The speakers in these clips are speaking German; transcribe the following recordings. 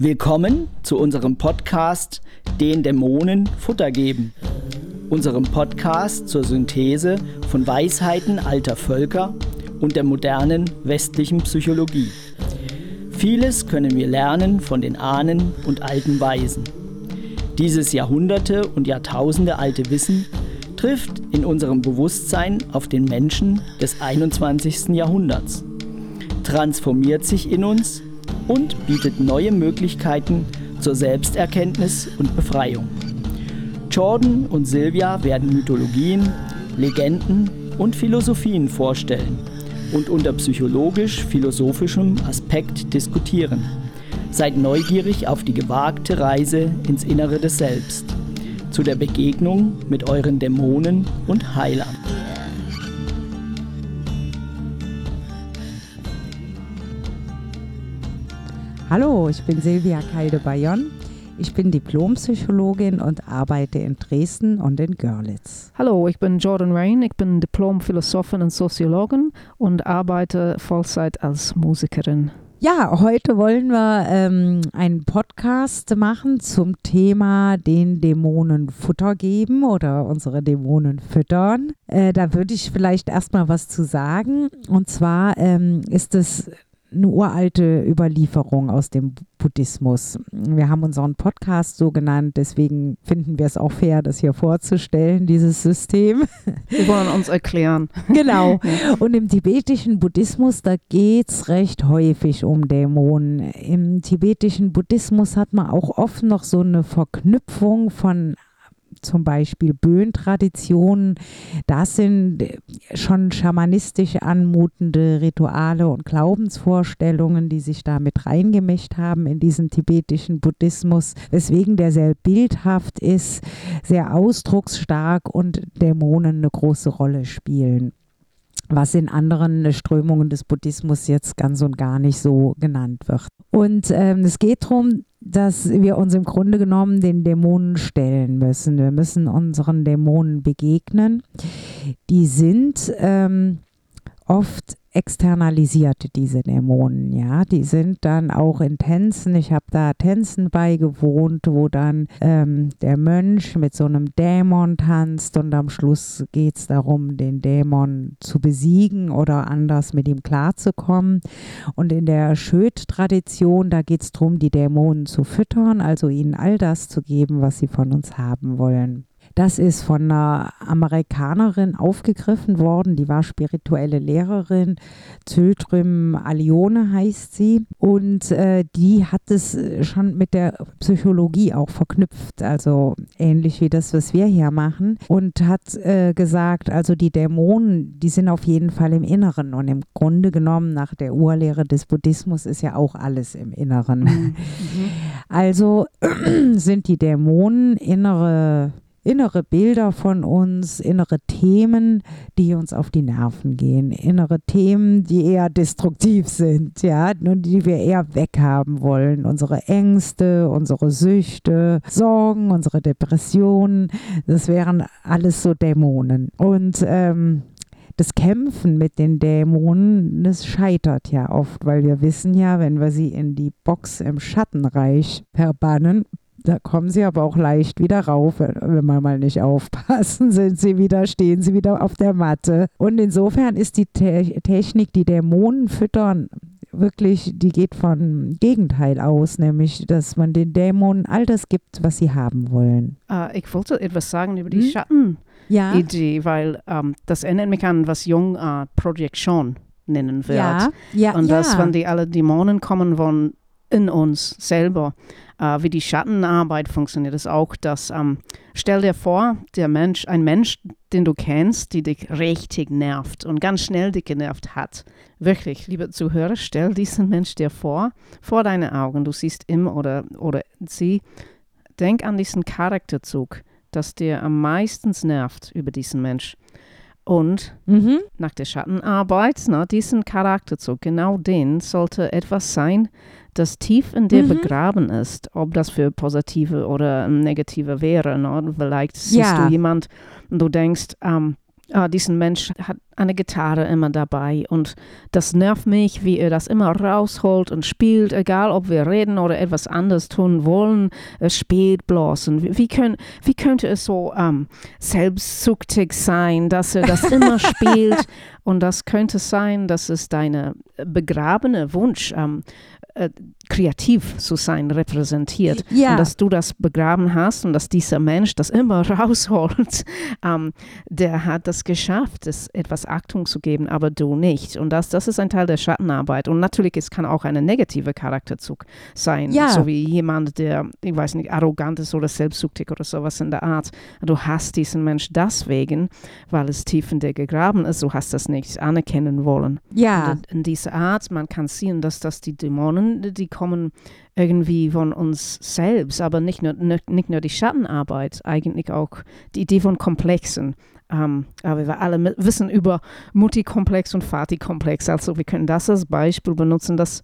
Willkommen zu unserem Podcast Den Dämonen Futter geben. Unserem Podcast zur Synthese von Weisheiten alter Völker und der modernen westlichen Psychologie. Vieles können wir lernen von den Ahnen und alten Weisen. Dieses Jahrhunderte und Jahrtausende alte Wissen trifft in unserem Bewusstsein auf den Menschen des 21. Jahrhunderts, transformiert sich in uns und bietet neue Möglichkeiten zur Selbsterkenntnis und Befreiung. Jordan und Sylvia werden Mythologien, Legenden und Philosophien vorstellen und unter psychologisch-philosophischem Aspekt diskutieren. Seid neugierig auf die gewagte Reise ins Innere des Selbst, zu der Begegnung mit euren Dämonen und Heilern. Hallo, ich bin Silvia Kalde-Bayon. Ich bin Diplompsychologin und arbeite in Dresden und in Görlitz. Hallo, ich bin Jordan Rain. Ich bin Diplom-Philosophin und Soziologin und arbeite Vollzeit als Musikerin. Ja, heute wollen wir ähm, einen Podcast machen zum Thema den Dämonen Futter geben oder unsere Dämonen füttern. Äh, da würde ich vielleicht erstmal was zu sagen. Und zwar ähm, ist es eine uralte Überlieferung aus dem Buddhismus. Wir haben unseren Podcast so genannt, deswegen finden wir es auch fair, das hier vorzustellen, dieses System. Wir wollen uns erklären. Genau. Und im tibetischen Buddhismus, da geht es recht häufig um Dämonen. Im tibetischen Buddhismus hat man auch oft noch so eine Verknüpfung von zum Beispiel Böen-Traditionen, das sind schon schamanistisch anmutende Rituale und Glaubensvorstellungen, die sich da mit reingemischt haben in diesen tibetischen Buddhismus, weswegen der sehr bildhaft ist, sehr ausdrucksstark und Dämonen eine große Rolle spielen was in anderen Strömungen des Buddhismus jetzt ganz und gar nicht so genannt wird. Und ähm, es geht darum, dass wir uns im Grunde genommen den Dämonen stellen müssen. Wir müssen unseren Dämonen begegnen. Die sind ähm, oft externalisiert, diese Dämonen, ja. Die sind dann auch in Tänzen. Ich habe da Tänzen beigewohnt, wo dann ähm, der Mönch mit so einem Dämon tanzt und am Schluss geht es darum, den Dämon zu besiegen oder anders mit ihm klarzukommen. Und in der Schöd-Tradition, da geht es darum, die Dämonen zu füttern, also ihnen all das zu geben, was sie von uns haben wollen. Das ist von einer Amerikanerin aufgegriffen worden, die war spirituelle Lehrerin, Zötrüm Alione heißt sie. Und äh, die hat es schon mit der Psychologie auch verknüpft, also ähnlich wie das, was wir hier machen. Und hat äh, gesagt, also die Dämonen, die sind auf jeden Fall im Inneren. Und im Grunde genommen nach der Urlehre des Buddhismus ist ja auch alles im Inneren. Mhm. Also sind die Dämonen innere innere Bilder von uns, innere Themen, die uns auf die Nerven gehen, innere Themen, die eher destruktiv sind, ja, und die wir eher weghaben wollen. Unsere Ängste, unsere Süchte, Sorgen, unsere Depressionen, das wären alles so Dämonen. Und ähm, das Kämpfen mit den Dämonen, das scheitert ja oft, weil wir wissen ja, wenn wir sie in die Box im Schattenreich verbannen, da kommen sie aber auch leicht wieder rauf, wenn wir mal nicht aufpassen, sind sie wieder, stehen sie wieder auf der Matte. Und insofern ist die Te Technik, die Dämonen füttern, wirklich, die geht von Gegenteil aus, nämlich, dass man den Dämonen all das gibt, was sie haben wollen. Uh, ich wollte etwas sagen über die hm? Schatten-Idee, ja? weil um, ähm, das erinnert mich an, was Jung uh, Projektion nennen wird. Ja, ja, Und dass, wenn die alle Dämonen kommen wollen, in uns selber, äh, wie die Schattenarbeit funktioniert, ist auch, dass ähm, stell dir vor, der Mensch, ein Mensch, den du kennst, die dich richtig nervt und ganz schnell dich genervt hat. Wirklich, liebe Zuhörer, stell diesen Mensch dir vor, vor deine Augen. Du siehst ihm oder, oder sie. Denk an diesen Charakterzug, das dir am meisten nervt über diesen Mensch. Und mhm. nach der Schattenarbeit, na, diesen Charakterzug, genau den sollte etwas sein, das tief in dir mhm. begraben ist, ob das für positive oder negative wäre. Ne? Vielleicht siehst ja. du jemand und du denkst, ähm, ah, diesen Mensch hat eine Gitarre immer dabei und das nervt mich, wie er das immer rausholt und spielt, egal ob wir reden oder etwas anderes tun wollen, es spielt bloß. Und wie, können, wie könnte es so ähm, selbstsüchtig sein, dass er das immer spielt? Und das könnte sein, dass es deine begrabene Wunsch ähm, äh, kreativ zu sein repräsentiert. Ja. Und dass du das begraben hast und dass dieser Mensch das immer rausholt, ähm, der hat das geschafft, es etwas Achtung zu geben, aber du nicht. Und das, das ist ein Teil der Schattenarbeit. Und natürlich, es kann auch ein negativer Charakterzug sein, Ja. so wie jemand, der, ich weiß nicht, arrogant ist oder selbstsüchtig oder sowas in der Art. Du hast diesen Mensch deswegen, weil es tief in dir gegraben ist, du hast das nicht anerkennen wollen. Ja, Und in dieser Art, man kann sehen, dass das die Dämonen, die kommen irgendwie von uns selbst, aber nicht nur, nicht, nur die Schattenarbeit, eigentlich auch die Idee von Komplexen. Ähm, aber wir alle wissen über Mutti-Komplex und Vati-Komplex, also wir können das als Beispiel benutzen, dass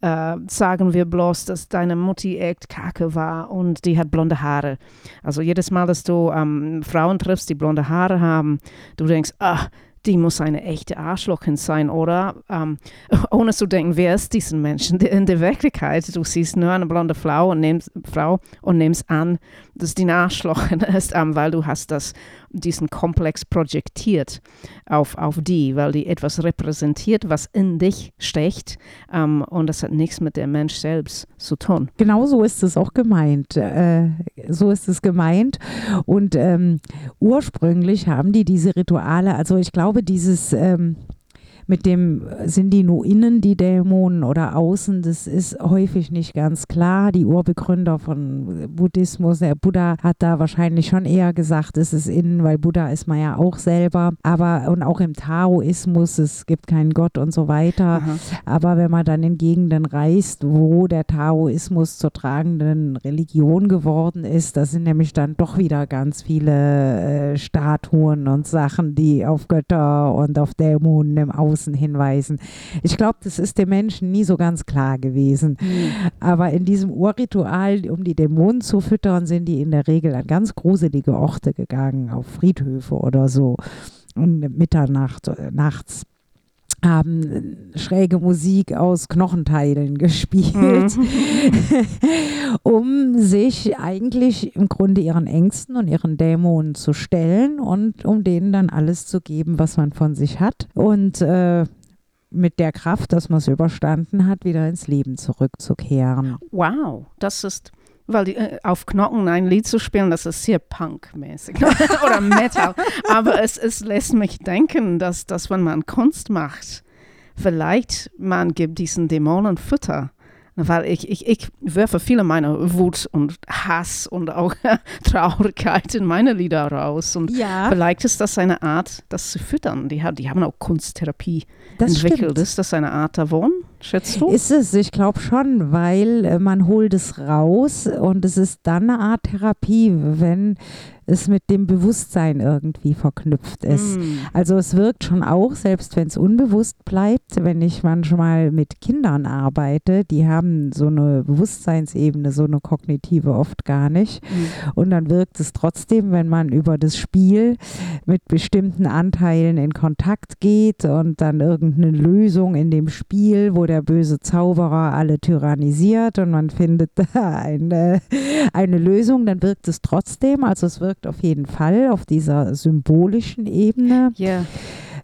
äh, sagen wir bloß, dass deine Mutti echt kacke war und die hat blonde Haare. Also jedes Mal, dass du ähm, Frauen triffst, die blonde Haare haben, du denkst, ah, die muss eine echte Arschlochin sein, oder? Ähm, ohne zu denken, wer ist diesen Menschen? In der Wirklichkeit, du siehst nur eine blonde Frau und nimmst, Frau und nimmst an, dass die eine Arschlochin ist, ähm, weil du hast das, diesen Komplex projektiert auf, auf die, weil die etwas repräsentiert, was in dich steckt ähm, und das hat nichts mit dem Mensch selbst zu tun. Genau so ist es auch gemeint. Äh, so ist es gemeint. Und ähm, ursprünglich haben die diese Rituale, also ich glaube, dieses ähm, mit dem, sind die nur innen die Dämonen oder außen, das ist häufig nicht ganz klar. Die Urbegründer von Buddhismus, der Buddha hat da wahrscheinlich schon eher gesagt, es ist innen, weil Buddha ist man ja auch selber. Aber und auch im Taoismus, es gibt keinen Gott und so weiter. Aha. Aber wenn man dann in Gegenden reist, wo der Taoismus zur tragenden Religion geworden ist, da sind nämlich dann doch wieder ganz viele äh, Statuen und Sachen, die auf Götter und auf Dämonen im Außen hinweisen. Ich glaube, das ist den Menschen nie so ganz klar gewesen. Aber in diesem Urritual, um die Dämonen zu füttern, sind die in der Regel an ganz gruselige Orte gegangen, auf Friedhöfe oder so. Und Mitternacht, äh, nachts haben schräge Musik aus Knochenteilen gespielt, um sich eigentlich im Grunde ihren Ängsten und ihren Dämonen zu stellen und um denen dann alles zu geben, was man von sich hat. Und äh, mit der Kraft, dass man es überstanden hat, wieder ins Leben zurückzukehren. Wow, das ist, weil die, äh, auf Knochen ein Lied zu spielen, das ist sehr Punk-mäßig oder Metal. Aber es, es lässt mich denken, dass, dass wenn man Kunst macht, vielleicht man gibt diesen Dämonen Futter. Weil ich, ich, ich werfe viele meiner Wut und Hass und auch Traurigkeit in meine Lieder raus. Und Ja, vielleicht ist das eine Art, das zu füttern. Die, haben- die haben auch Kunsttherapie das entwickelt. stimmt. Ist das eine Art davon, schätzt du? Ist es, ich glaube schon, weil äh, man holt es raus und es ist dann eine Art Therapie, wenn es mit dem Bewusstsein irgendwie verknüpft ist. Mm. Also es wirkt schon auch, selbst wenn es unbewusst bleibt, wenn ich manchmal mit Kindern arbeite, die haben so eine Bewusstseinsebene, so eine kognitive oft gar nicht. Mm. Und dann wirkt es trotzdem, wenn man über das Spiel mit bestimmten Anteilen in Kontakt geht und dann irgendeine Lösung in dem Spiel, wo der böse Zauberer alle tyrannisiert und man findet da eine, eine Lösung, dann wirkt es trotzdem. Also es wirkt auf jeden Fall auf dieser symbolischen Ebene. Ja,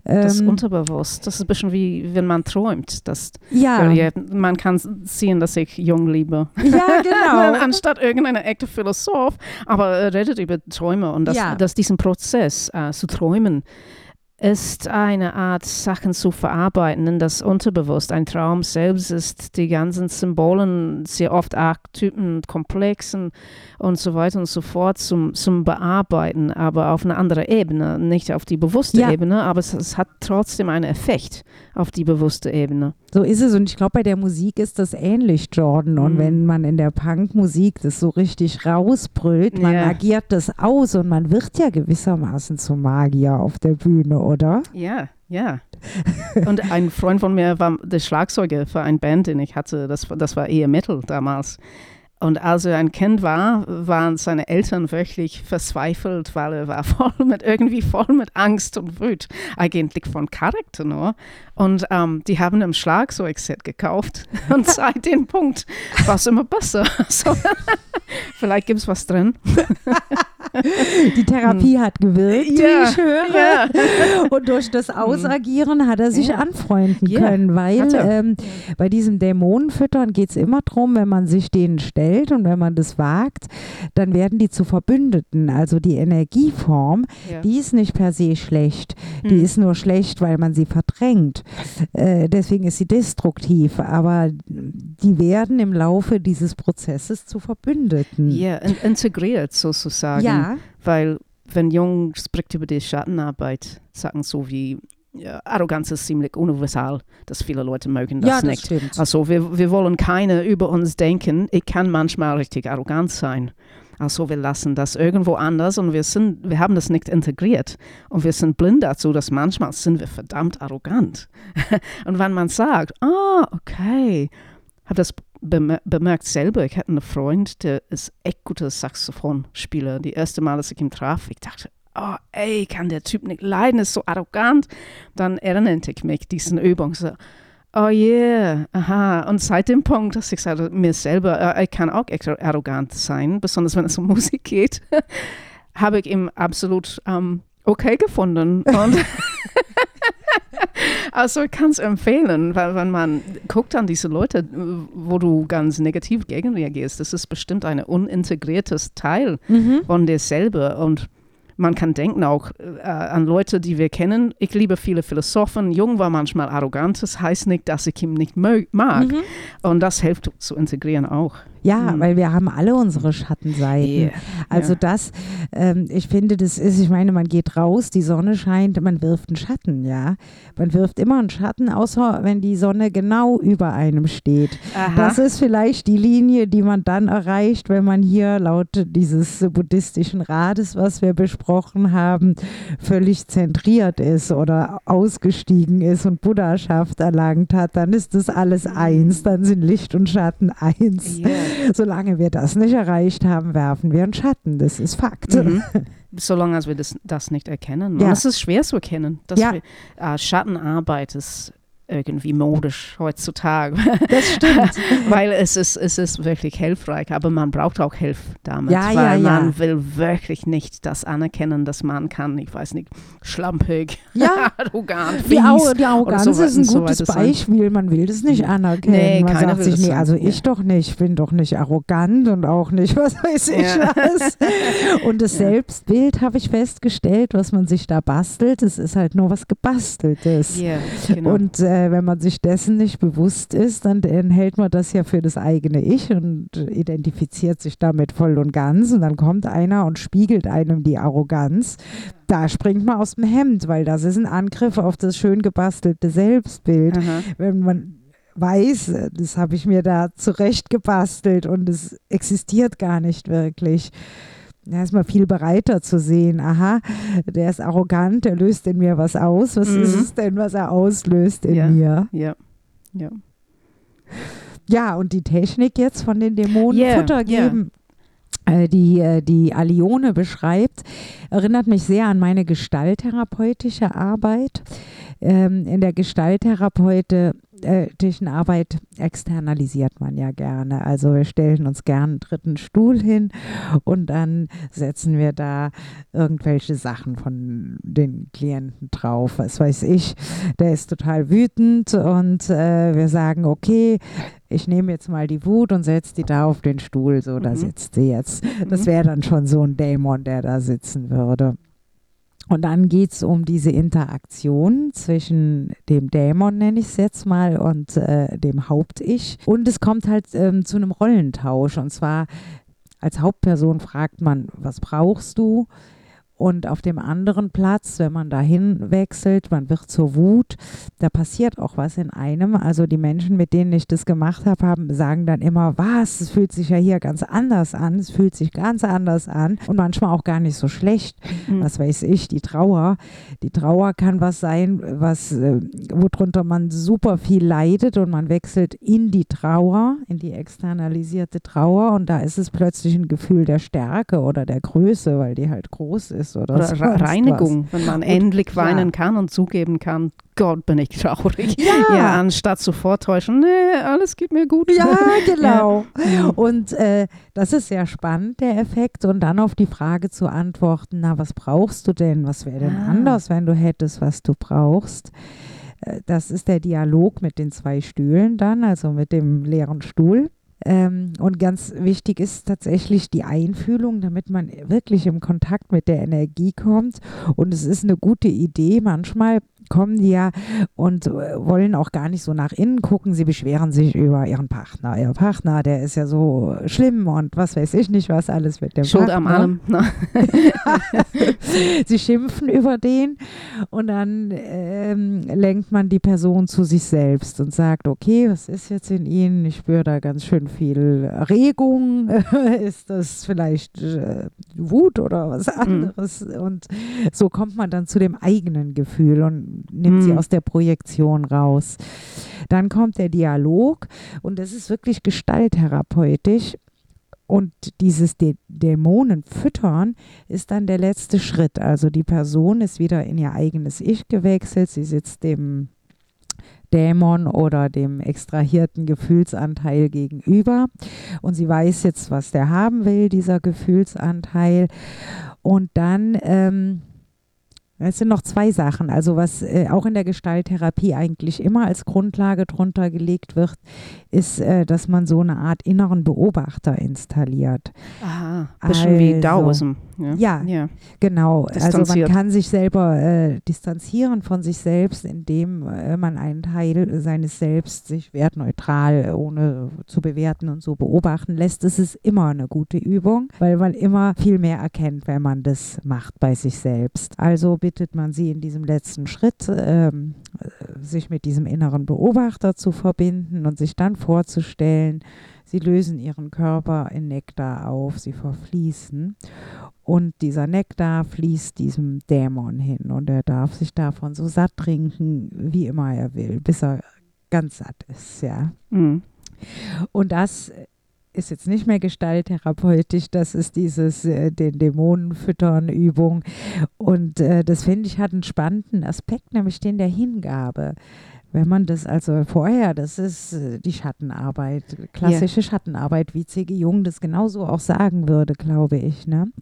das Ähm, unterbewusst. Das ist ein bisschen wie wenn man träumt. Das, ja, ja, man kann sehen, dass ich jung liebe. ja, genau. Anstatt irgendein echter Philosoph, aber er redet über Träume und dass, Ja. dass diesen Prozess äh, zu träumen ist eine Art, Sachen zu verarbeiten in das Unterbewusst. Ein Traum selbst ist die ganzen Symbolen, sehr oft Archetypen, Komplexen und so weiter und so fort zum, zum Bearbeiten, aber auf eine andere Ebene, nicht auf die bewusste Ja. Ebene, aber es, es hat trotzdem einen Effekt auf die bewusste Ebene. So ist es und ich glaube, bei der Musik ist das ähnlich, Jordan. Und Mhm. wenn man in der Punkmusik das so richtig rausbrüllt, man Ja. agiert das aus und man wird ja gewissermaßen zum Magier auf der Bühne, oder? Ja, ja. Und ein Freund von mir war der Schlagzeuger für eine Band, den ich hatte. Das, das war eher Metal damals. Und als er ein Kind war, waren seine Eltern wirklich verzweifelt, weil er war voll mit irgendwie voll mit Angst und Wut, eigentlich von Charakter nur. Und ähm, die haben ein Schlagzeugset gekauft und seit dem Punkt war es immer besser. So, vielleicht gibt es was drin. Die Therapie hat gewirkt, Ja, wie ich höre. ja. Und durch das Ausagieren hat er sich Ja. anfreunden können, weil ähm, bei diesem Dämonenfüttern geht es immer darum, wenn man sich denen stellt und wenn man das wagt, dann werden die zu Verbündeten. Also die Energieform, Ja. die ist nicht per se schlecht. Die Hm. ist nur schlecht, weil man sie verdrängt. Äh, deswegen ist sie destruktiv. Aber die werden im Laufe dieses Prozesses zu Verbündeten. Ja, in, integriert sozusagen. Ja, Weil wenn Jung spricht über die Schattenarbeit, sagen so wie ja, Arroganz ist ziemlich universal, dass viele Leute mögen das ja, das nicht. stimmt. Also wir, wir wollen keine über uns denken. Ich kann manchmal richtig arrogant sein. Also wir lassen das irgendwo anders und wir sind, wir haben das nicht integriert. Und wir sind blind dazu, dass manchmal sind wir verdammt arrogant. und wenn man sagt, ah, okay, habe das bemer bemerkt selber. Ich hatte einen Freund, der ist echt guter Saxophonspieler. Die erste Mal, als ich ihn traf, ich dachte, oh, ey, kann der Typ nicht leiden, ist so arrogant. Dann erinnerte ich mich, diesen Übung, so, oh yeah, aha. Und seit dem Punkt, dass ich sagte, mir selber, äh, ich kann auch arrogant sein, besonders wenn es um Musik geht, habe ich ihn absolut ähm, okay gefunden. Und also ich kann es empfehlen, weil wenn man guckt an diese Leute, wo du ganz negativ gegen reagierst, das ist bestimmt ein unintegriertes Teil Mhm. von dir selber und man kann denken auch äh, an Leute, die wir kennen. Ich liebe viele Philosophen. Jung war manchmal arrogant. Das heißt nicht, dass ich ihn nicht mag. Mhm. Und das hilft zu integrieren auch. Ja, Mhm. weil wir haben alle unsere Schattenseiten. Yeah. Also Ja. das, ähm, ich finde, das ist, ich meine, man geht raus, die Sonne scheint, man wirft einen Schatten, ja. Man wirft immer einen Schatten, außer wenn die Sonne genau über einem steht. Aha. Das ist vielleicht die Linie, die man dann erreicht, wenn man hier laut dieses buddhistischen Rades, was wir besprochen haben, völlig zentriert ist oder ausgestiegen ist und Buddhaschaft erlangt hat, dann ist das alles eins, dann sind Licht und Schatten eins. Yeah. Solange wir das nicht erreicht haben, werfen wir einen Schatten. Das ist Fakt. Mhm. Solange als wir das, das nicht erkennen. Ja. Und es ist schwer zu erkennen. Dass Ja. wir, äh, Schattenarbeit ist irgendwie modisch heutzutage, Das stimmt. weil es ist, es ist wirklich hilfreich, aber man braucht auch Hilfe damit, Ja, weil ja, ja. man will wirklich nicht das anerkennen, dass man kann, ich weiß nicht, schlampig, Ja, arrogant, die, fies. Au die Arroganz so ist ein so gutes sein. Beispiel. Man will das nicht anerkennen. Nee, Man sagt sich, nee, also Ja. ich doch nicht. Ich bin doch nicht arrogant und auch nicht, was weiß ich Ja. was. Und das Ja. Selbstbild habe ich festgestellt, was man sich da bastelt, es ist halt nur was Gebasteltes. Ja, genau. Und äh, wenn man sich dessen nicht bewusst ist, dann, dann hält man das ja für das eigene Ich und identifiziert sich damit voll und ganz. Und dann kommt einer und spiegelt einem die Arroganz. Da springt man aus dem Hemd, weil das ist ein Angriff auf das schön gebastelte Selbstbild. Aha. Wenn man weiß, äh, das habe ich mir da zurecht gebastelt und es existiert gar nicht wirklich. Ist man viel bereiter zu sehen, aha, der ist arrogant, der löst in mir was aus. Was Mhm. ist es denn, was er auslöst in Ja. mir? Ja, ja. Ja, und die Technik jetzt von den Dämonen Yeah, Futter yeah. geben, äh, die äh, die Alione beschreibt, erinnert mich sehr an meine gestalttherapeutische Arbeit. Ähm, in der gestalttherapeutischen Arbeit externalisiert man ja gerne. Also wir stellen uns gerne einen dritten Stuhl hin und dann setzen wir da irgendwelche Sachen von den Klienten drauf. Was weiß ich, der ist total wütend und äh, wir sagen, okay, ich nehme jetzt mal die Wut und setze die da auf den Stuhl, so da Mhm. sitzt sie jetzt. Das Mhm. wäre dann schon so ein Dämon, der da sitzen würde. Und dann geht es um diese Interaktion zwischen dem Dämon, nenne ich es jetzt mal, und äh, dem Haupt-Ich. Und es kommt halt ähm, zu einem Rollentausch. Und zwar als Hauptperson fragt man, was brauchst du? Und auf dem anderen Platz, wenn man dahin wechselt, man wird zur Wut, da passiert auch was in einem. Also die Menschen, mit denen ich das gemacht habe, haben, sagen dann immer, was, es fühlt sich ja hier ganz anders an, es fühlt sich ganz anders an und manchmal auch gar nicht so schlecht. Mhm. Was weiß ich, die Trauer. Die Trauer kann was sein, was, äh, worunter man super viel leidet und man wechselt in die Trauer, in die externalisierte Trauer und da ist es plötzlich ein Gefühl der Stärke oder der Größe, weil die halt groß ist oder, oder Reinigung, was. wenn man und, endlich weinen ja. kann und zugeben kann, Gott, bin ich traurig. Ja. ja, anstatt zu vortäuschen, nee, alles geht mir gut. Ja, genau. ja. Und äh, das ist sehr spannend, der Effekt. Und dann auf die Frage zu antworten, na, was brauchst du denn? Was wäre denn ah. anders, wenn du hättest, was du brauchst? Äh, das ist der Dialog mit den zwei Stühlen dann, also mit dem leeren Stuhl. Ähm, und ganz wichtig ist tatsächlich die Einfühlung, damit man wirklich im Kontakt mit der Energie kommt. Und es ist eine gute Idee, manchmal kommen die ja und äh, wollen auch gar nicht so nach innen gucken. Sie beschweren sich über ihren Partner. Ihr Partner, der ist ja so schlimm und was weiß ich nicht, was alles mit dem Schuld Partner. am Arm. Sie schimpfen über den und dann ähm, lenkt man die Person zu sich selbst und sagt, okay, was ist jetzt in Ihnen? Ich spüre da ganz schön viel Regung. ist das vielleicht äh, Wut oder was mhm. anderes? Mhm. Und so kommt man dann zu dem eigenen Gefühl und nimmt mhm. sie aus der Projektion raus. Dann kommt der Dialog und das ist wirklich gestalttherapeutisch. Und dieses Dä Dämonen füttern ist dann der letzte Schritt. Also die Person ist wieder in ihr eigenes Ich gewechselt. Sie sitzt dem Dämon oder dem extrahierten Gefühlsanteil gegenüber. Und sie weiß jetzt, was der haben will, dieser Gefühlsanteil. Und dann ähm, es sind noch zwei Sachen. Also was äh, auch in der Gestalttherapie eigentlich immer als Grundlage drunter gelegt wird, ist, äh, dass man so eine Art inneren Beobachter installiert. Aha, bisschen also, wie Taoism. Ja, ja, ja. genau. Also man kann sich selber äh, distanzieren von sich selbst, indem äh, man einen Teil seines Selbst sich wertneutral, ohne zu bewerten und so beobachten lässt. Das ist immer eine gute Übung, weil man immer viel mehr erkennt, wenn man das macht bei sich selbst. Also bittet man sie in diesem letzten Schritt, ähm, sich mit diesem inneren Beobachter zu verbinden und sich dann vorzustellen, Sie lösen ihren Körper in Nektar auf, sie verfließen. Und dieser Nektar fließt diesem Dämon hin und er darf sich davon so satt trinken, wie immer er will, bis er ganz satt ist, ja. Mhm. Und das ist jetzt nicht mehr gestalttherapeutisch, das ist dieses äh, den Dämonen füttern Übung und äh, das finde ich hat einen spannenden Aspekt, nämlich den der Hingabe. Wenn man das also vorher, das ist äh, die Schattenarbeit, klassische yeah. Schattenarbeit, wie C.G. Jung das genauso auch sagen würde, glaube ich. Ne?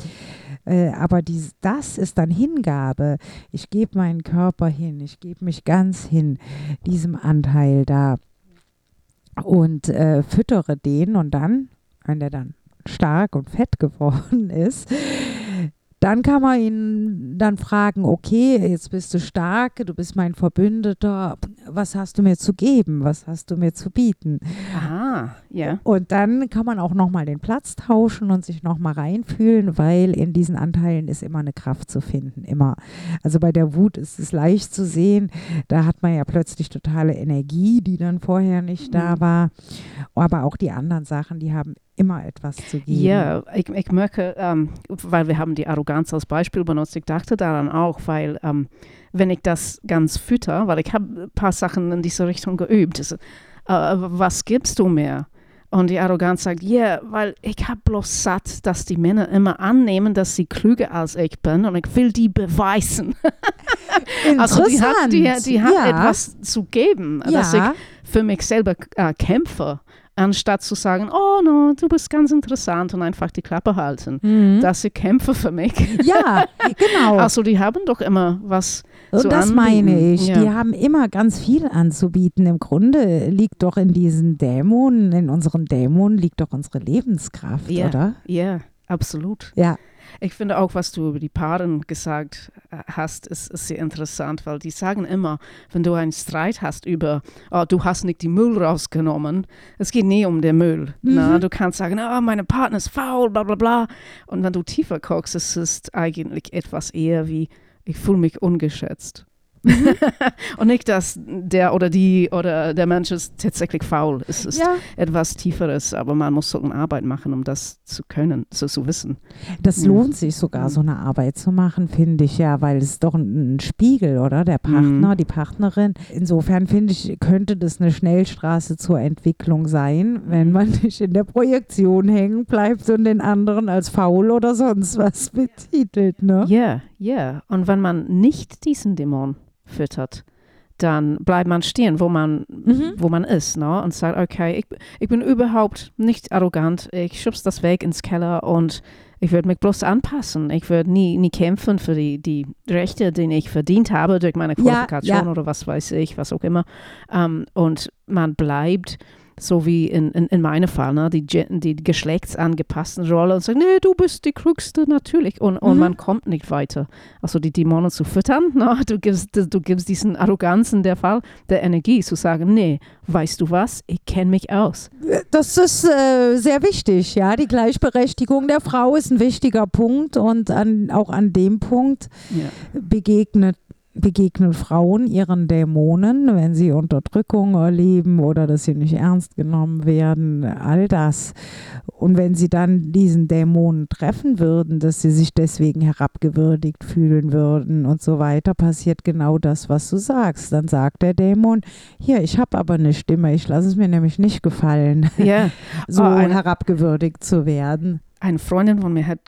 Äh, aber dies, das ist dann Hingabe. Ich gebe meinen Körper hin, ich gebe mich ganz hin, diesem Anteil da und äh, füttere den und dann, wenn der dann stark und fett geworden ist, dann kann man ihn dann fragen, okay, jetzt bist du stark, du bist mein Verbündeter, was hast du mir zu geben, was hast du mir zu bieten? Aha, ja. Und dann kann man auch nochmal den Platz tauschen und sich nochmal reinfühlen, weil in diesen Anteilen ist immer eine Kraft zu finden, immer. Also bei der Wut ist es leicht zu sehen, da hat man ja plötzlich totale Energie, die dann vorher nicht da mhm. war. Aber auch die anderen Sachen, die haben immer etwas zu geben. Ja, ich, ich merke, ähm, weil wir haben die Arroganz als Beispiel benutzt, ich dachte daran auch, weil ähm, wenn ich das ganz fütter, weil ich habe ein paar Sachen in diese Richtung geübt, ist, äh, was gibst du mir? Und die Arroganz sagt, ja, yeah, weil ich habe bloß satt, dass die Männer immer annehmen, dass sie klüger als ich bin und ich will die beweisen. also die hat, die, die hat ja. etwas zu geben, ja. dass ich für mich selber äh, kämpfe anstatt zu sagen, oh no, du bist ganz interessant und einfach die Klappe halten. Mhm. Das sind Kämpfe für mich. Ja, genau. Also die haben doch immer was und zu das anbieten. meine ich. Ja. Die haben immer ganz viel anzubieten. Im Grunde liegt doch in diesen Dämonen, in unseren Dämonen liegt doch unsere Lebenskraft, ja. oder? Ja, absolut. Ja. Ich finde auch, was du über die Paaren gesagt äh, hast, ist, ist sehr interessant, weil die sagen immer, wenn du einen Streit hast über, oh, du hast nicht die Müll rausgenommen, es geht nie um den Müll. Mhm. Na? Du kannst sagen, oh, meine Partner ist faul, bla bla bla. Und wenn du tiefer guckst, es ist eigentlich etwas eher wie, ich fühle mich ungeschätzt. Mhm. Und nicht, dass der oder die oder der Mensch ist tatsächlich faul. Es ist Ja, etwas Tieferes, aber man muss so eine Arbeit machen, um das zu können, so zu wissen. das Mhm. lohnt sich sogar, so eine Arbeit zu machen, finde ich ja, weil es ist doch ein, ein Spiegel, oder? Der Partner, Mhm. die Partnerin. Insofern finde ich, könnte das eine Schnellstraße zur Entwicklung sein, wenn man nicht in der Projektion hängen bleibt und den anderen als faul oder sonst was betitelt, ne? Ja, ja. Und wenn man nicht diesen Dämon füttert, dann bleibt man stehen, wo man, Mhm. wo man ist, ne? Und sagt, okay, ich, ich bin überhaupt nicht arrogant, ich schubs das weg ins Keller und ich würde mich bloß anpassen. Ich würde nie, nie kämpfen für die, die Rechte, die ich verdient habe durch meine Ja, Qualifikation ja. oder was weiß ich, was auch immer. Ähm, und man bleibt so wie in, in, in meinem Fall, ne, die, die geschlechtsangepassten Rolle und sagt, nee, du bist die Klügste, natürlich. Und, und Mhm. man kommt nicht weiter. Also die Dämonen zu füttern, ne, du, gibst, du gibst diesen Arroganzen der Fall, der Energie zu sagen, nee, weißt du was, ich kenne mich aus. Das ist äh, sehr wichtig, ja. Die Gleichberechtigung der Frau ist ein wichtiger Punkt und an, auch an dem Punkt Ja. begegnet begegnen Frauen ihren Dämonen, wenn sie Unterdrückung erleben oder dass sie nicht ernst genommen werden, all das. Und wenn sie dann diesen Dämonen treffen würden, dass sie sich deswegen herabgewürdigt fühlen würden und so weiter, passiert genau das, was du sagst. Dann sagt der Dämon, hier, ich habe aber eine Stimme, ich lasse es mir nämlich nicht gefallen, Ja, so Oh, herabgewürdigt zu werden. eine Freundin von mir hat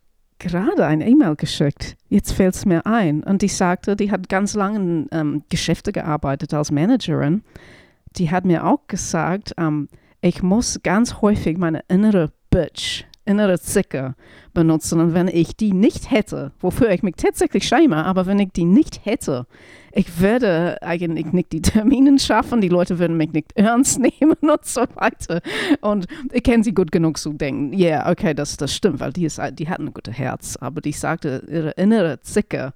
gerade eine E-Mail geschickt. Jetzt fällt es mir ein. Und die sagte, die hat ganz lange in ähm, Geschäfte gearbeitet als Managerin. Die hat mir auch gesagt, ähm, ich muss ganz häufig meine innere Bitch, innere Zicke benutzen. Und wenn ich die nicht hätte, wofür ich mich tatsächlich schäme, aber wenn ich die nicht hätte, ich würde eigentlich nicht die Termine schaffen, die Leute würden mich nicht ernst nehmen und so weiter. Und ich kenne sie gut genug zu denken, ja, yeah, okay, das, das stimmt, weil die, ist, die hat ein gutes Herz, aber die sagte, ihre innere Zicke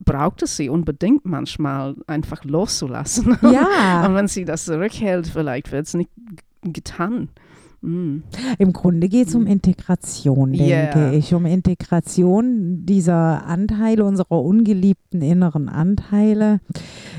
braucht es sie unbedingt manchmal einfach loszulassen. Ja. Und wenn sie das zurückhält, vielleicht wird es nicht getan. Mm. Im Grunde geht es um Integration, denke Yeah. ich. Um Integration dieser Anteile, unserer ungeliebten inneren Anteile.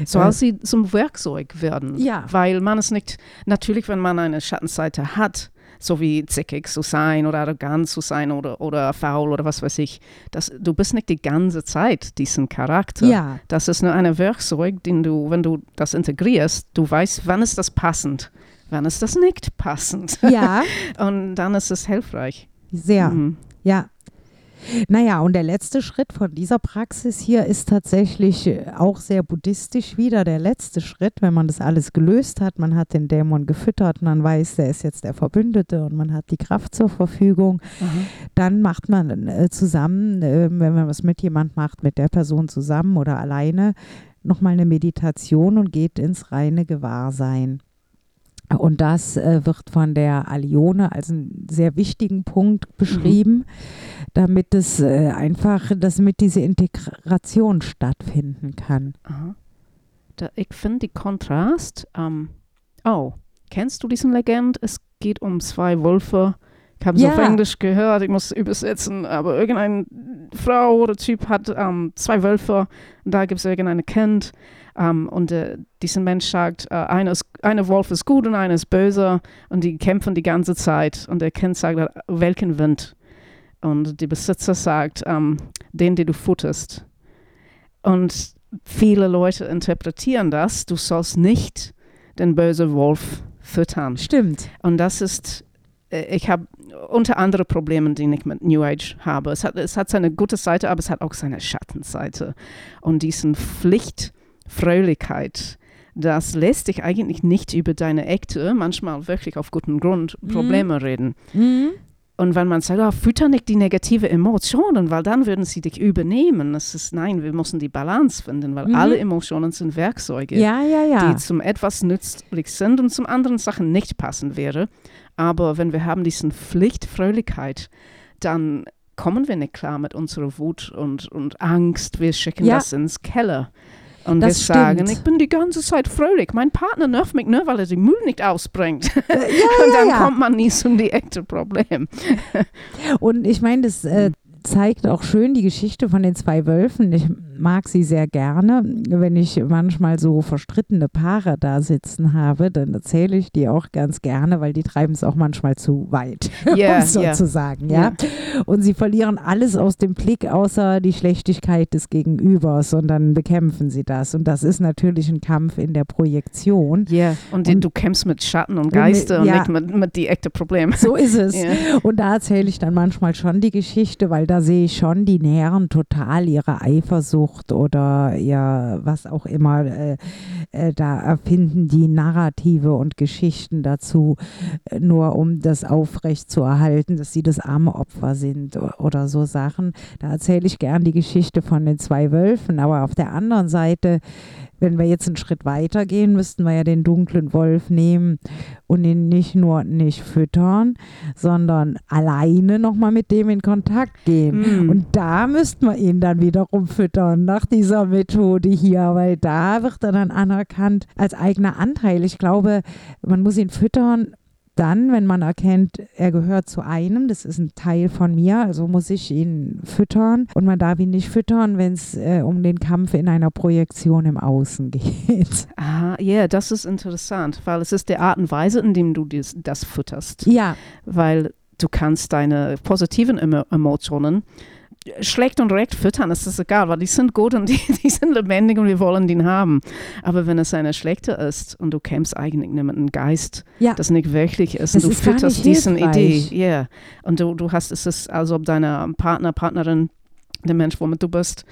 Soll Äh, sie zum Werkzeug werden? Ja. Weil man es nicht, natürlich, wenn man eine Schattenseite hat, so wie zickig zu sein oder arrogant zu sein oder, oder faul oder was weiß ich, das, du bist nicht die ganze Zeit diesen Charakter. Ja, Das ist nur ein Werkzeug, den du, wenn du das integrierst, du weißt, wann ist das passend, wann ist das nicht passend. ja, Und dann ist es hilfreich. sehr. Mhm. Ja. Naja, und der letzte Schritt von dieser Praxis hier ist tatsächlich äh, auch sehr buddhistisch wieder. Der letzte Schritt, wenn man das alles gelöst hat, man hat den Dämon gefüttert, man weiß, der ist jetzt der Verbündete und man hat die Kraft zur Verfügung, dann macht man äh, zusammen, äh, wenn man was mit jemand macht, mit der Person zusammen oder alleine, nochmal eine Meditation und geht ins reine Gewahrsein. Und das äh, wird von der Alione als einen sehr wichtigen Punkt beschrieben, damit es äh, einfach, damit diese Integration stattfinden kann. Da, ich finde die Kontrast. Ähm, oh, kennst du diesen Legend? Es geht um zwei Wölfe. Ich habe es Ja. auf Englisch gehört, ich muss übersetzen, aber irgendeine Frau oder Typ hat ähm, zwei Wölfe und da gibt es irgendein Kind ähm, und äh, dieser Mensch sagt, äh, einer, ist, einer Wolf ist gut und einer ist böse und die kämpfen die ganze Zeit und der Kind sagt, welchen Wind? Und der Besitzer sagt, ähm, den, den du futterst. Und viele Leute interpretieren das, du sollst nicht den bösen Wolf füttern. Stimmt. Und das ist, ich habe unter anderem Probleme, die ich mit New Age habe. Es hat, es hat seine gute Seite, aber es hat auch seine Schattenseite. Und diesen Pflichtfröhlichkeit, das lässt dich eigentlich nicht über deine echte, manchmal wirklich auf guten Grund, Mhm. Probleme reden. Mhm. Und wenn man sagt, oh, fütter nicht die negative Emotionen, weil dann würden sie dich übernehmen. Das ist, nein, wir müssen die Balance finden, weil Mhm. alle Emotionen sind Werkzeuge Ja, ja, ja. die zum etwas nützlich sind und zum anderen Sachen nicht passend wäre. Aber wenn wir haben diesen Pflichtfröhlichkeit, dann kommen wir nicht klar mit unserer Wut und, und Angst. Wir schicken Ja. das ins Keller. Und Das wir sagen, stimmt. ich bin die ganze Zeit fröhlich. Mein Partner nervt mich nur, weil er den Müll nicht ausbringt. Äh, ja, und dann ja, kommt man nie zum die echte Problem. Und ich meine, das äh, zeigt auch schön die Geschichte von den zwei Wölfen. Ich mag sie sehr gerne. Wenn ich manchmal so verstrittene Paare da sitzen habe, dann erzähle ich die auch ganz gerne, weil die treiben es auch manchmal zu weit, Ja, um es so ja. Ja? Und sie verlieren alles aus dem Blick, außer die Schlechtigkeit des Gegenübers und dann bekämpfen sie das. Und das ist natürlich ein Kampf in der Projektion. Ja, und, Und- du kämpfst mit Schatten und Geister und ja. nicht mit, mit die echten Probleme. So ist es. Und da erzähle ich dann manchmal schon die Geschichte, weil da sehe ich schon, die nähren total ihre Eifersucht oder ihr was auch immer. Äh, äh, da erfinden die Narrative und Geschichten dazu, äh, nur um das aufrecht zu erhalten, dass sie das arme Opfer sind oder so Sachen. Da erzähle ich gern die Geschichte von den zwei Wölfen. Aber auf der anderen Seite, wenn wir jetzt einen Schritt weiter gehen, müssten wir ja den dunklen Wolf nehmen und ihn nicht nur nicht füttern, sondern alleine nochmal mit dem in Kontakt gehen. Mm. Und da müssten wir ihn dann wiederum füttern nach dieser Methode hier, weil da wird er dann anerkannt als eigener Anteil. Ich glaube, man muss ihn füttern dann, wenn man erkennt, er gehört zu einem, das ist ein Teil von mir, also muss ich ihn füttern. Und man darf ihn nicht füttern, wenn es äh, um den Kampf in einer Projektion im Außen geht. Ah, ja, das ist interessant, weil es ist die Art und Weise, in dem du dies, das fütterst. Ja, Weil du kannst deine positiven Emo Emotionen schlecht und recht füttern, es ist egal, weil die sind gut und die, die sind lebendig und wir wollen den haben. Aber wenn es eine schlechte ist und du kämpfst eigentlich mit einem Geist, ja. das nicht wirklich ist, Das und du ist fütterst nicht diese hilfreich. Idee, ja. Und du, du hast, es ist, als ob deine Partner, Partnerin, der Mensch, womit du bist,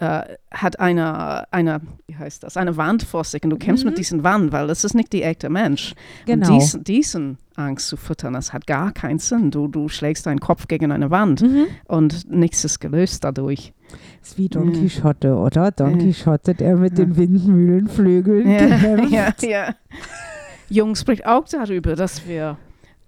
äh, hat eine, eine, wie heißt das, eine Wand vor sich und du kämpfst Mhm. mit diesen Wand, weil das ist nicht die echte Mensch. genau. Und diesen, diesen Angst zu füttern, das hat gar keinen Sinn. Du, du schlägst deinen Kopf gegen eine Wand mhm. und nichts ist gelöst dadurch. ist wie Don Ja. Quixote, oder? Don Ja. Quixote, der mit Ja. den Windmühlenflügeln Ja, kämpft. ja, ja. Jung spricht auch darüber, dass wir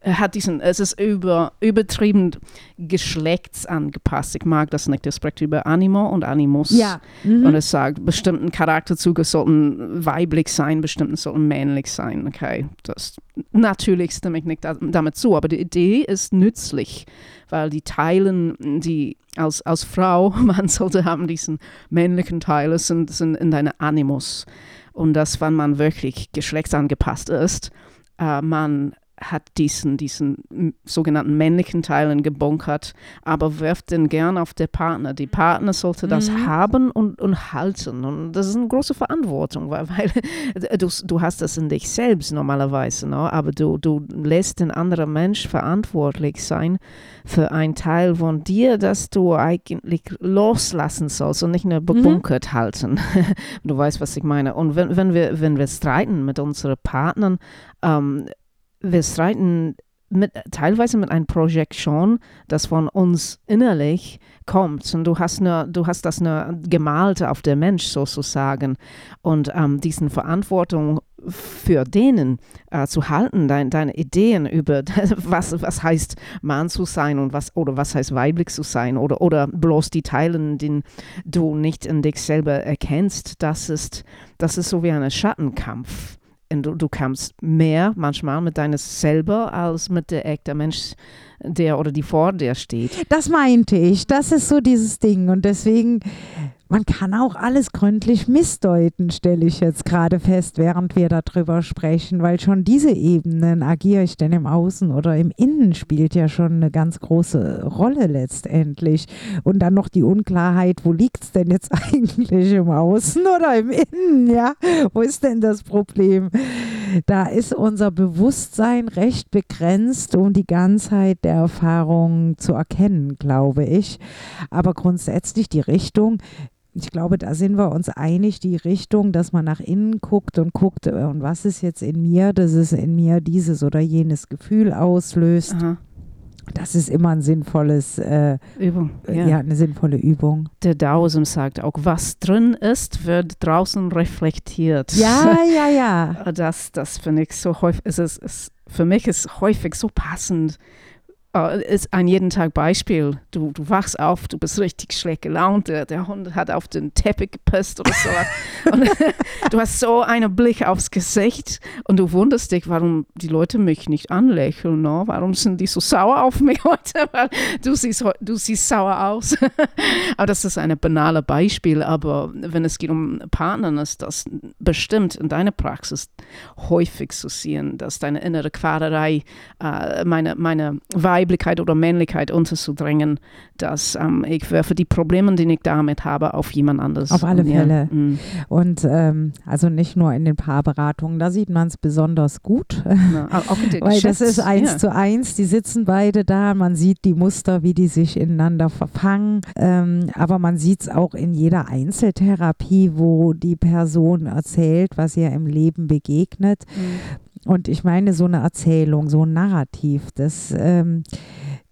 hat diesen, es ist über, übertrieben geschlechtsangepasst. Ich mag das nicht. Er spricht über Animo und Animus. Ja. Mhm. Und es sagt, bestimmten Charakterzüge sollten weiblich sein, bestimmten sollten männlich sein. Okay, das natürlich stimme ich nicht da, damit zu, aber die Idee ist nützlich, weil die Teilen, die als, als Frau, man sollte haben diesen männlichen Teile, sind, sind in deine Animus. Und dass, wenn man wirklich geschlechtsangepasst ist, äh, man hat diesen, diesen sogenannten männlichen Teilen gebunkert, aber wirft den gern auf den Partner. Die Partner sollte das Mhm. haben und, und halten. Und das ist eine große Verantwortung, weil, weil du, du hast das in dich selbst normalerweise, ne? aber du, du lässt den anderen Mensch verantwortlich sein für einen Teil von dir, das du eigentlich loslassen sollst und nicht nur bebunkert halten. du weißt, was ich meine. Und wenn, wenn, wir, wenn wir streiten mit unseren Partnern, ähm, wir streiten mit, teilweise mit einer Projektion, das von uns innerlich kommt. Und du hast, nur, du hast das nur gemalt auf der Mensch sozusagen. Und ähm, diesen Verantwortung für denen äh, zu halten, dein, deine Ideen über was, was heißt Mann zu sein und was oder was heißt weiblich zu sein oder, oder bloß die Teilen, die du nicht in dich selber erkennst, das ist, das ist so wie ein Schattenkampf. Und du, du kämpfst mehr manchmal mit deines selber als mit der echten Mensch, der oder die vor dir steht. Das meinte ich. Das ist so dieses Ding. Und deswegen, man kann auch alles gründlich missdeuten, stelle ich jetzt gerade fest, während wir darüber sprechen, weil schon diese Ebenen, agiere ich denn im Außen oder im Innen, spielt ja schon eine ganz große Rolle letztendlich. Und dann noch die Unklarheit, wo liegt es denn jetzt eigentlich im Außen oder im Innen, ja? Wo ist denn das Problem? Da ist unser Bewusstsein recht begrenzt, um die Ganzheit der Erfahrung zu erkennen, glaube ich. Aber grundsätzlich die Richtung, ich glaube, da sind wir uns einig, die Richtung, dass man nach innen guckt und guckt, äh, und was ist jetzt in mir, dass es in mir dieses oder jenes Gefühl auslöst. Aha. Das ist immer ein sinnvolles, äh, Übung. ja. Ja. eine sinnvolle Übung. Der Daoism sagt auch, was drin ist, wird draußen reflektiert. Ja, ja, ja. Das, das finde ich so häufig, es ist, es, für mich ist häufig so passend, äh, ist ein jeden Tag Beispiel. Du, du wachst auf, du bist richtig schlecht gelaunt, der, der Hund hat auf den Teppich gepisst oder so. und du hast so einen Blick aufs Gesicht und du wunderst dich, warum die Leute mich nicht anlächeln. No? Warum sind die so sauer auf mich heute? Weil du siehst, du siehst sauer aus. aber das ist ein banales Beispiel. Aber wenn es geht um Partnern, ist das bestimmt in deiner Praxis häufig zu sehen, dass deine innere Quaderei, äh, meine, meine Weiblichkeit oder Männlichkeit unterzudrängen, dass ähm, ich werfe die Probleme, die ich damit habe, auf jemand anderes. Auf alle Fälle. Ja. Mm. Und ähm, also nicht nur in den Paarberatungen, da sieht man es besonders gut. Na, auch Weil das ist eins ja. zu eins, die sitzen beide da, man sieht die Muster, wie die sich ineinander verfangen. Ähm, aber man sieht es auch in jeder Einzeltherapie, wo die Person erzählt, was ihr im Leben begegnet. Mhm. Und ich meine, so eine Erzählung, so ein Narrativ, das ähm,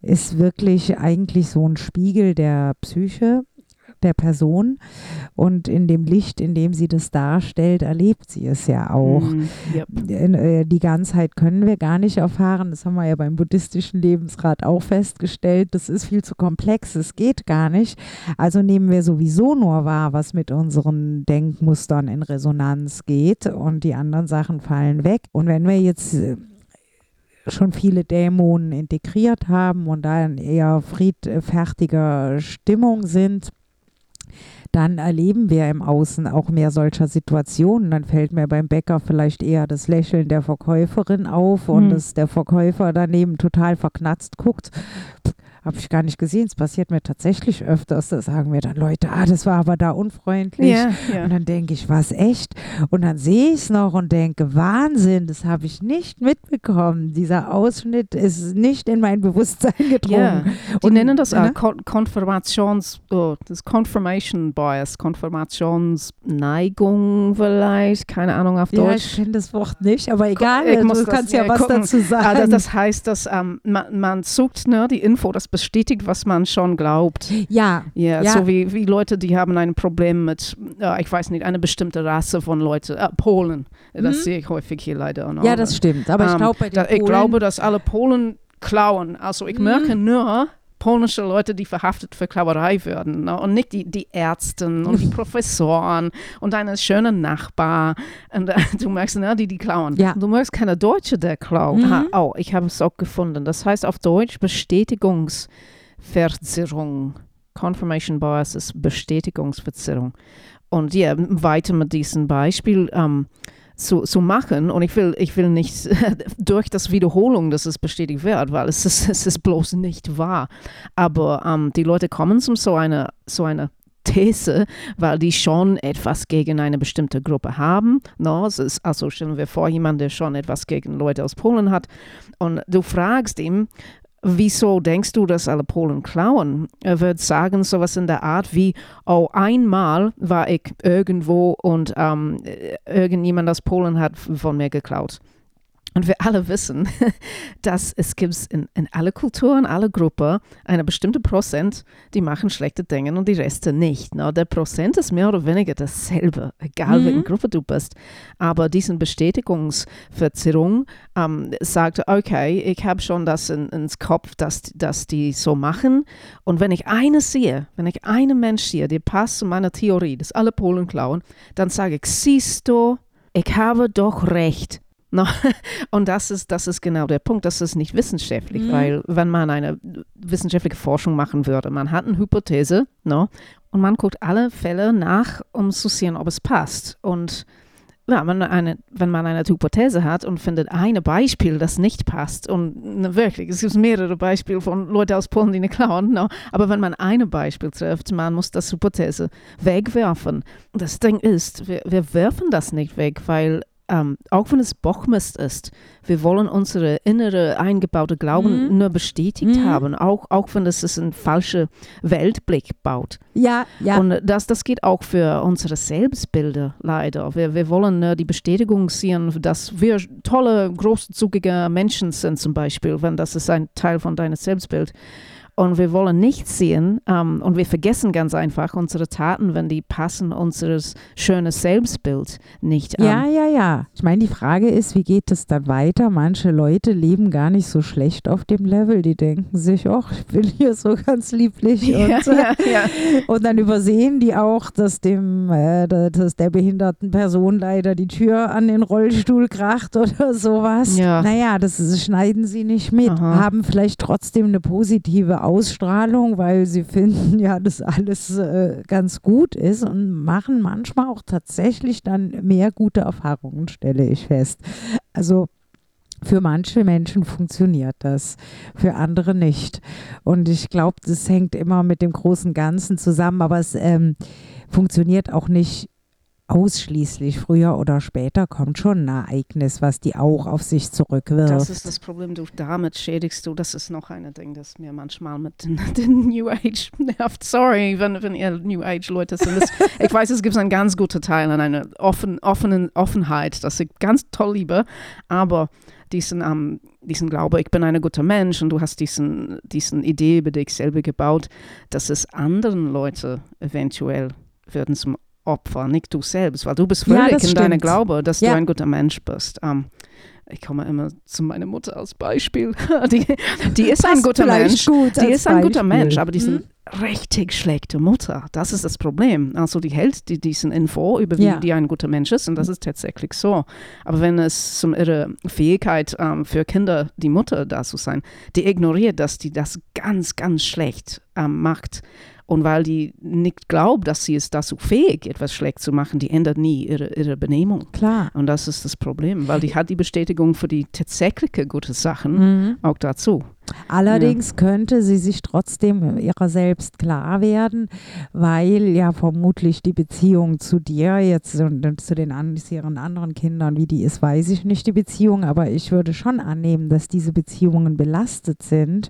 ist wirklich eigentlich so ein Spiegel der Psyche der Person. Und in dem Licht, in dem sie das darstellt, erlebt sie es ja auch. Mm, yep. Äh, die Ganzheit können wir gar nicht erfahren. Das haben wir ja beim buddhistischen Lebensrat auch festgestellt. Das ist viel zu komplex. Es geht gar nicht. Also nehmen wir sowieso nur wahr, was mit unseren Denkmustern in Resonanz geht. Und die anderen Sachen fallen weg. Und wenn wir jetzt äh, schon viele Dämonen integriert haben und da in eher friedfertiger Stimmung sind, dann erleben wir im Außen auch mehr solcher Situationen. Dann fällt mir beim Bäcker vielleicht eher das Lächeln der Verkäuferin auf und mhm. dass der Verkäufer daneben total verknatzt guckt habe ich gar nicht gesehen. Es passiert mir tatsächlich öfters. Da sagen mir dann Leute, ah, das war aber da unfreundlich. Yeah, yeah. Und dann denke ich, was echt? Und dann sehe ich es noch und denke, Wahnsinn, das habe ich nicht mitbekommen. Dieser Ausschnitt ist nicht in mein Bewusstsein gedrungen. Yeah. Die und, nennen das Kon Konfirmations, oh, das Confirmation Bias, Konfirmationsneigung vielleicht, keine Ahnung auf Deutsch. Ja, ich kenne das Wort nicht, aber egal, ich du kannst das, ja was gucken. dazu sagen. Also das heißt, dass ähm, man, man sucht ne, die Info, das bestätigt, was man schon glaubt. Ja. Ja, ja. so wie, wie Leute, die haben ein Problem mit, äh, ich weiß nicht, eine bestimmte Rasse von Leuten, äh, Polen. Das mhm. sehe ich häufig hier leider. Ja, das stimmt. Aber ich, glaub, bei den da, ich glaube, dass alle Polen klauen. Also ich mhm. merke nur, polnische Leute, die verhaftet für Klauerei würden ne? und nicht die, die Ärzte und die Professoren und deine schöne Nachbar. Und äh, du merkst, ne, die die klauen. Ja. Du merkst keine Deutsche, der klaut. Mhm. oh, ich habe es auch gefunden. Das heißt auf Deutsch Bestätigungsverzerrung. Confirmation Bias ist Bestätigungsverzerrung. Und ja, weiter mit diesem Beispiel. Ähm, zu, zu machen. Und ich will, ich will nicht durch das Wiederholung, dass es bestätigt wird, weil es ist, es ist bloß nicht wahr. Aber ähm, die Leute kommen zu so einer so eine These, weil die schon etwas gegen eine bestimmte Gruppe haben. No, ist, also stellen wir vor, jemand, der schon etwas gegen Leute aus Polen hat. Und du fragst ihn, Wieso denkst du, dass alle Polen klauen? Er wird sagen, sowas in der Art wie, oh, einmal war ich irgendwo und ähm, irgendjemand aus Polen hat von mir geklaut. Und wir alle wissen, dass es gibt in, in alle Kulturen, alle Gruppen eine bestimmte Prozent, die machen schlechte Dinge und die Reste nicht. No, der Prozent ist mehr oder weniger dasselbe, egal mhm. welche Gruppe du bist. Aber diese Bestätigungsverzerrung ähm, sagt, okay, ich habe schon das in, ins Kopf, dass, dass die so machen. Und wenn ich eine sehe, wenn ich einen Mensch sehe, der passt zu meiner Theorie, dass alle Polen klauen, dann sage ich, siehst du, ich habe doch recht No, und das ist, das ist genau der Punkt. Das ist nicht wissenschaftlich, mhm. weil wenn man eine wissenschaftliche Forschung machen würde, man hat eine Hypothese no, und man guckt alle Fälle nach, um zu sehen, ob es passt. Und ja, wenn, eine, wenn man eine Hypothese hat und findet ein Beispiel, das nicht passt, und ne, wirklich, es gibt mehrere Beispiele von Leuten aus Polen, die nicht klauen, no, aber wenn man ein Beispiel trifft, man muss das Hypothese wegwerfen. Das Ding ist, wir, wir werfen das nicht weg, weil ähm, auch wenn es Bochmist ist, wir wollen unsere innere eingebaute Glauben mhm. nur bestätigt mhm. haben, auch, auch wenn es es ein falscher Weltblick baut. Ja, ja. Und das, das geht auch für unsere Selbstbilder leider. Wir, wir wollen äh, die Bestätigung sehen, dass wir tolle, großzügige Menschen sind zum Beispiel, wenn das ist ein Teil von deinem Selbstbild. Und wir wollen nicht sehen ähm, und wir vergessen ganz einfach unsere Taten, wenn die passen unseres schönes Selbstbild nicht an. Ja, ja, ja. Ich meine, die Frage ist, wie geht es dann weiter? Manche Leute leben gar nicht so schlecht auf dem Level. Die denken sich, ach, ich bin hier so ganz lieblich. Ja, und, ja, ja. und dann übersehen die auch, dass dem, äh, dass der behinderten Person leider die Tür an den Rollstuhl kracht oder sowas. Ja. Naja, das ist, schneiden sie nicht mit, Aha. haben vielleicht trotzdem eine positive Ausstrahlung, weil sie finden ja, dass alles äh, ganz gut ist und machen manchmal auch tatsächlich dann mehr gute Erfahrungen, stelle ich fest. Also für manche Menschen funktioniert das, für andere nicht. Und ich glaube, das hängt immer mit dem großen Ganzen zusammen, aber es ähm, funktioniert auch nicht ausschließlich. Früher oder später kommt schon ein Ereignis, was die auch auf sich zurückwirft. Das ist das Problem, du damit schädigst du, das ist noch ein Ding, das mir manchmal mit den, den New Age nervt. Sorry, wenn, wenn ihr New Age Leute sind. Das, ich weiß, es gibt einen ganz guten Teil an einer offen, offenen Offenheit, das ich ganz toll liebe, aber diesen, ähm, diesen Glaube, ich bin ein guter Mensch und du hast diesen, diesen Idee über dich selber gebaut, dass es anderen Leute eventuell werden zum Opfer, nicht du selbst, weil du bist Ja, völlig das in deinem. Glaube, dass Ja. du ein guter Mensch bist. Ähm, ich komme immer zu meiner Mutter als Beispiel. die, die ist ein guter Mensch. gut Die ist ein guter. Mensch, aber die ist Hm? eine richtig schlechte Mutter. Das ist das Problem. Also die hält die, diesen Info über wie Ja. die ein guter Mensch ist und das ist tatsächlich so. Aber wenn es um ihre Fähigkeit ähm, für Kinder, die Mutter da zu sein, die ignoriert, dass die das ganz, ganz schlecht ähm, macht. Und weil die nicht glaubt, dass sie ist dazu fähig, etwas schlecht zu machen, die ändert nie ihre, ihre Benehmung. Klar. Und das ist das Problem, weil die hat die Bestätigung für die tatsächliche gute Sachen Mhm. auch dazu. Allerdings könnte sie sich trotzdem ihrer selbst klar werden, weil ja vermutlich die Beziehung zu dir jetzt und zu den an, ihren anderen Kindern, wie die ist, weiß ich nicht, die Beziehung, aber ich würde schon annehmen, dass diese Beziehungen belastet sind.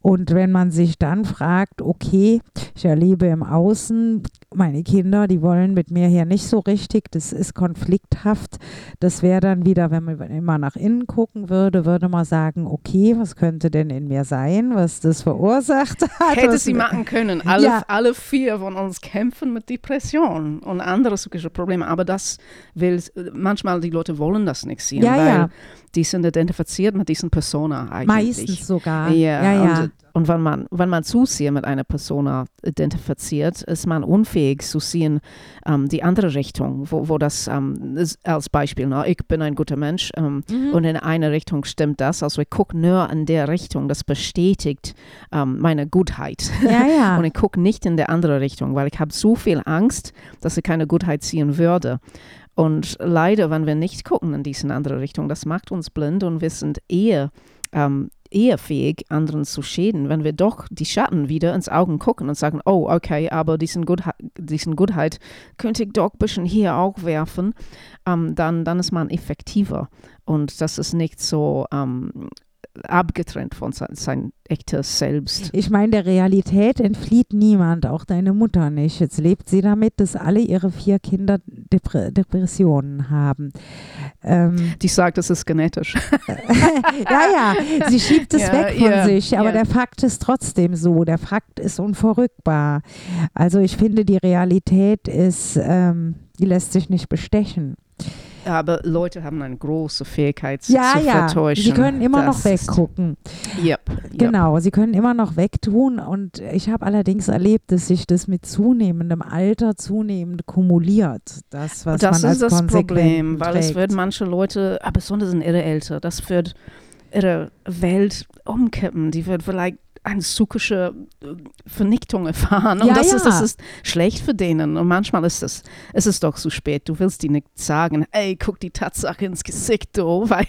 Und wenn man sich dann fragt, okay, ich erlebe im Außen, meine Kinder, die wollen mit mir hier nicht so richtig, das ist konflikthaft. Das wäre dann wieder, wenn man immer nach innen gucken würde, würde man sagen, okay, was könnte denn in mir sein, was das verursacht hat? Hätte sie machen können. Alle, Ja. alle vier von uns kämpfen mit Depression und andere psychische Probleme. Aber das will, manchmal die Leute wollen das nicht sehen, Ja, weil ja. die sind identifiziert mit diesen Persona eigentlich. Meistens sogar. Ja, ja. Und, wenn man, wenn man zu sehr mit einer Persona identifiziert, ist man unfähig zu sehen, ähm, die andere Richtung, wo, wo das ähm, als Beispiel, na, ich bin ein guter Mensch ähm, Mhm. und in eine Richtung stimmt das. Also ich gucke nur in der Richtung, das bestätigt ähm, meine Gutheit. ja, ja. Und ich gucke nicht in der andere Richtung, weil ich habe so viel Angst, dass ich keine Gutheit sehen würde. Und leider, wenn wir nicht gucken in diese andere Richtung, das macht uns blind und wir sind eher, ähm, eher fähig, anderen zu schäden, wenn wir doch die Schatten wieder ins Augen gucken und sagen, oh, okay, aber diesen, Gutheit, diesen Gutheit könnte ich doch ein bisschen hier auch werfen, ähm, dann, dann ist man effektiver. Und das ist nicht so ähm, abgetrennt von sein, sein echtes Selbst. Ich meine, der Realität entflieht niemand, auch deine Mutter nicht. Jetzt lebt sie damit, dass alle ihre vier Kinder Depre Depressionen haben. Ähm, Die sagt, es ist genetisch. ja, ja, sie schiebt es Ja, weg von ja, sich, aber ja. der Fakt ist trotzdem so. Der Fakt ist unverrückbar. Also ich finde, die Realität ist, ähm, die lässt sich nicht bestechen. Aber Leute haben eine große Fähigkeit Ja, zu ja, vertäuschen. sie können immer Das noch weggucken. Yep, yep. Genau, sie können immer noch wegtun und ich habe allerdings erlebt, dass sich das mit zunehmendem Alter zunehmend kumuliert. Das, was das man als ist das Konsequenzen Problem, weil es wird manche Leute, aber besonders in ihre Eltern, das wird ihre Welt umkippen. Die wird vielleicht eine psychische äh, Vernichtung erfahren. Und Ja, das, Ist, das ja. ist schlecht für denen. Und manchmal ist es, es ist doch zu spät. Du willst die nicht sagen, ey, guck die Tatsache ins Gesicht, du, weil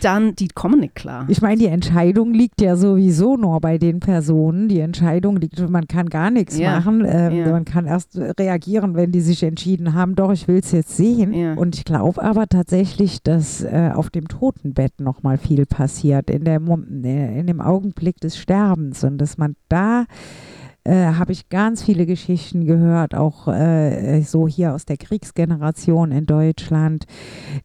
dann, die kommen nicht klar. Ich meine, die Entscheidung liegt ja sowieso nur bei den Personen. Die Entscheidung liegt, man kann gar nichts Ja, machen. Ähm, ja. Man kann erst reagieren, wenn die sich entschieden haben, doch, ich will es jetzt sehen. Ja. Und ich glaube aber tatsächlich, dass äh, auf dem Totenbett nochmal viel passiert, in, der, äh, in dem Augenblick des Sterbens. Und dass man da äh, habe ich ganz viele Geschichten gehört, auch äh, so hier aus der Kriegsgeneration in Deutschland,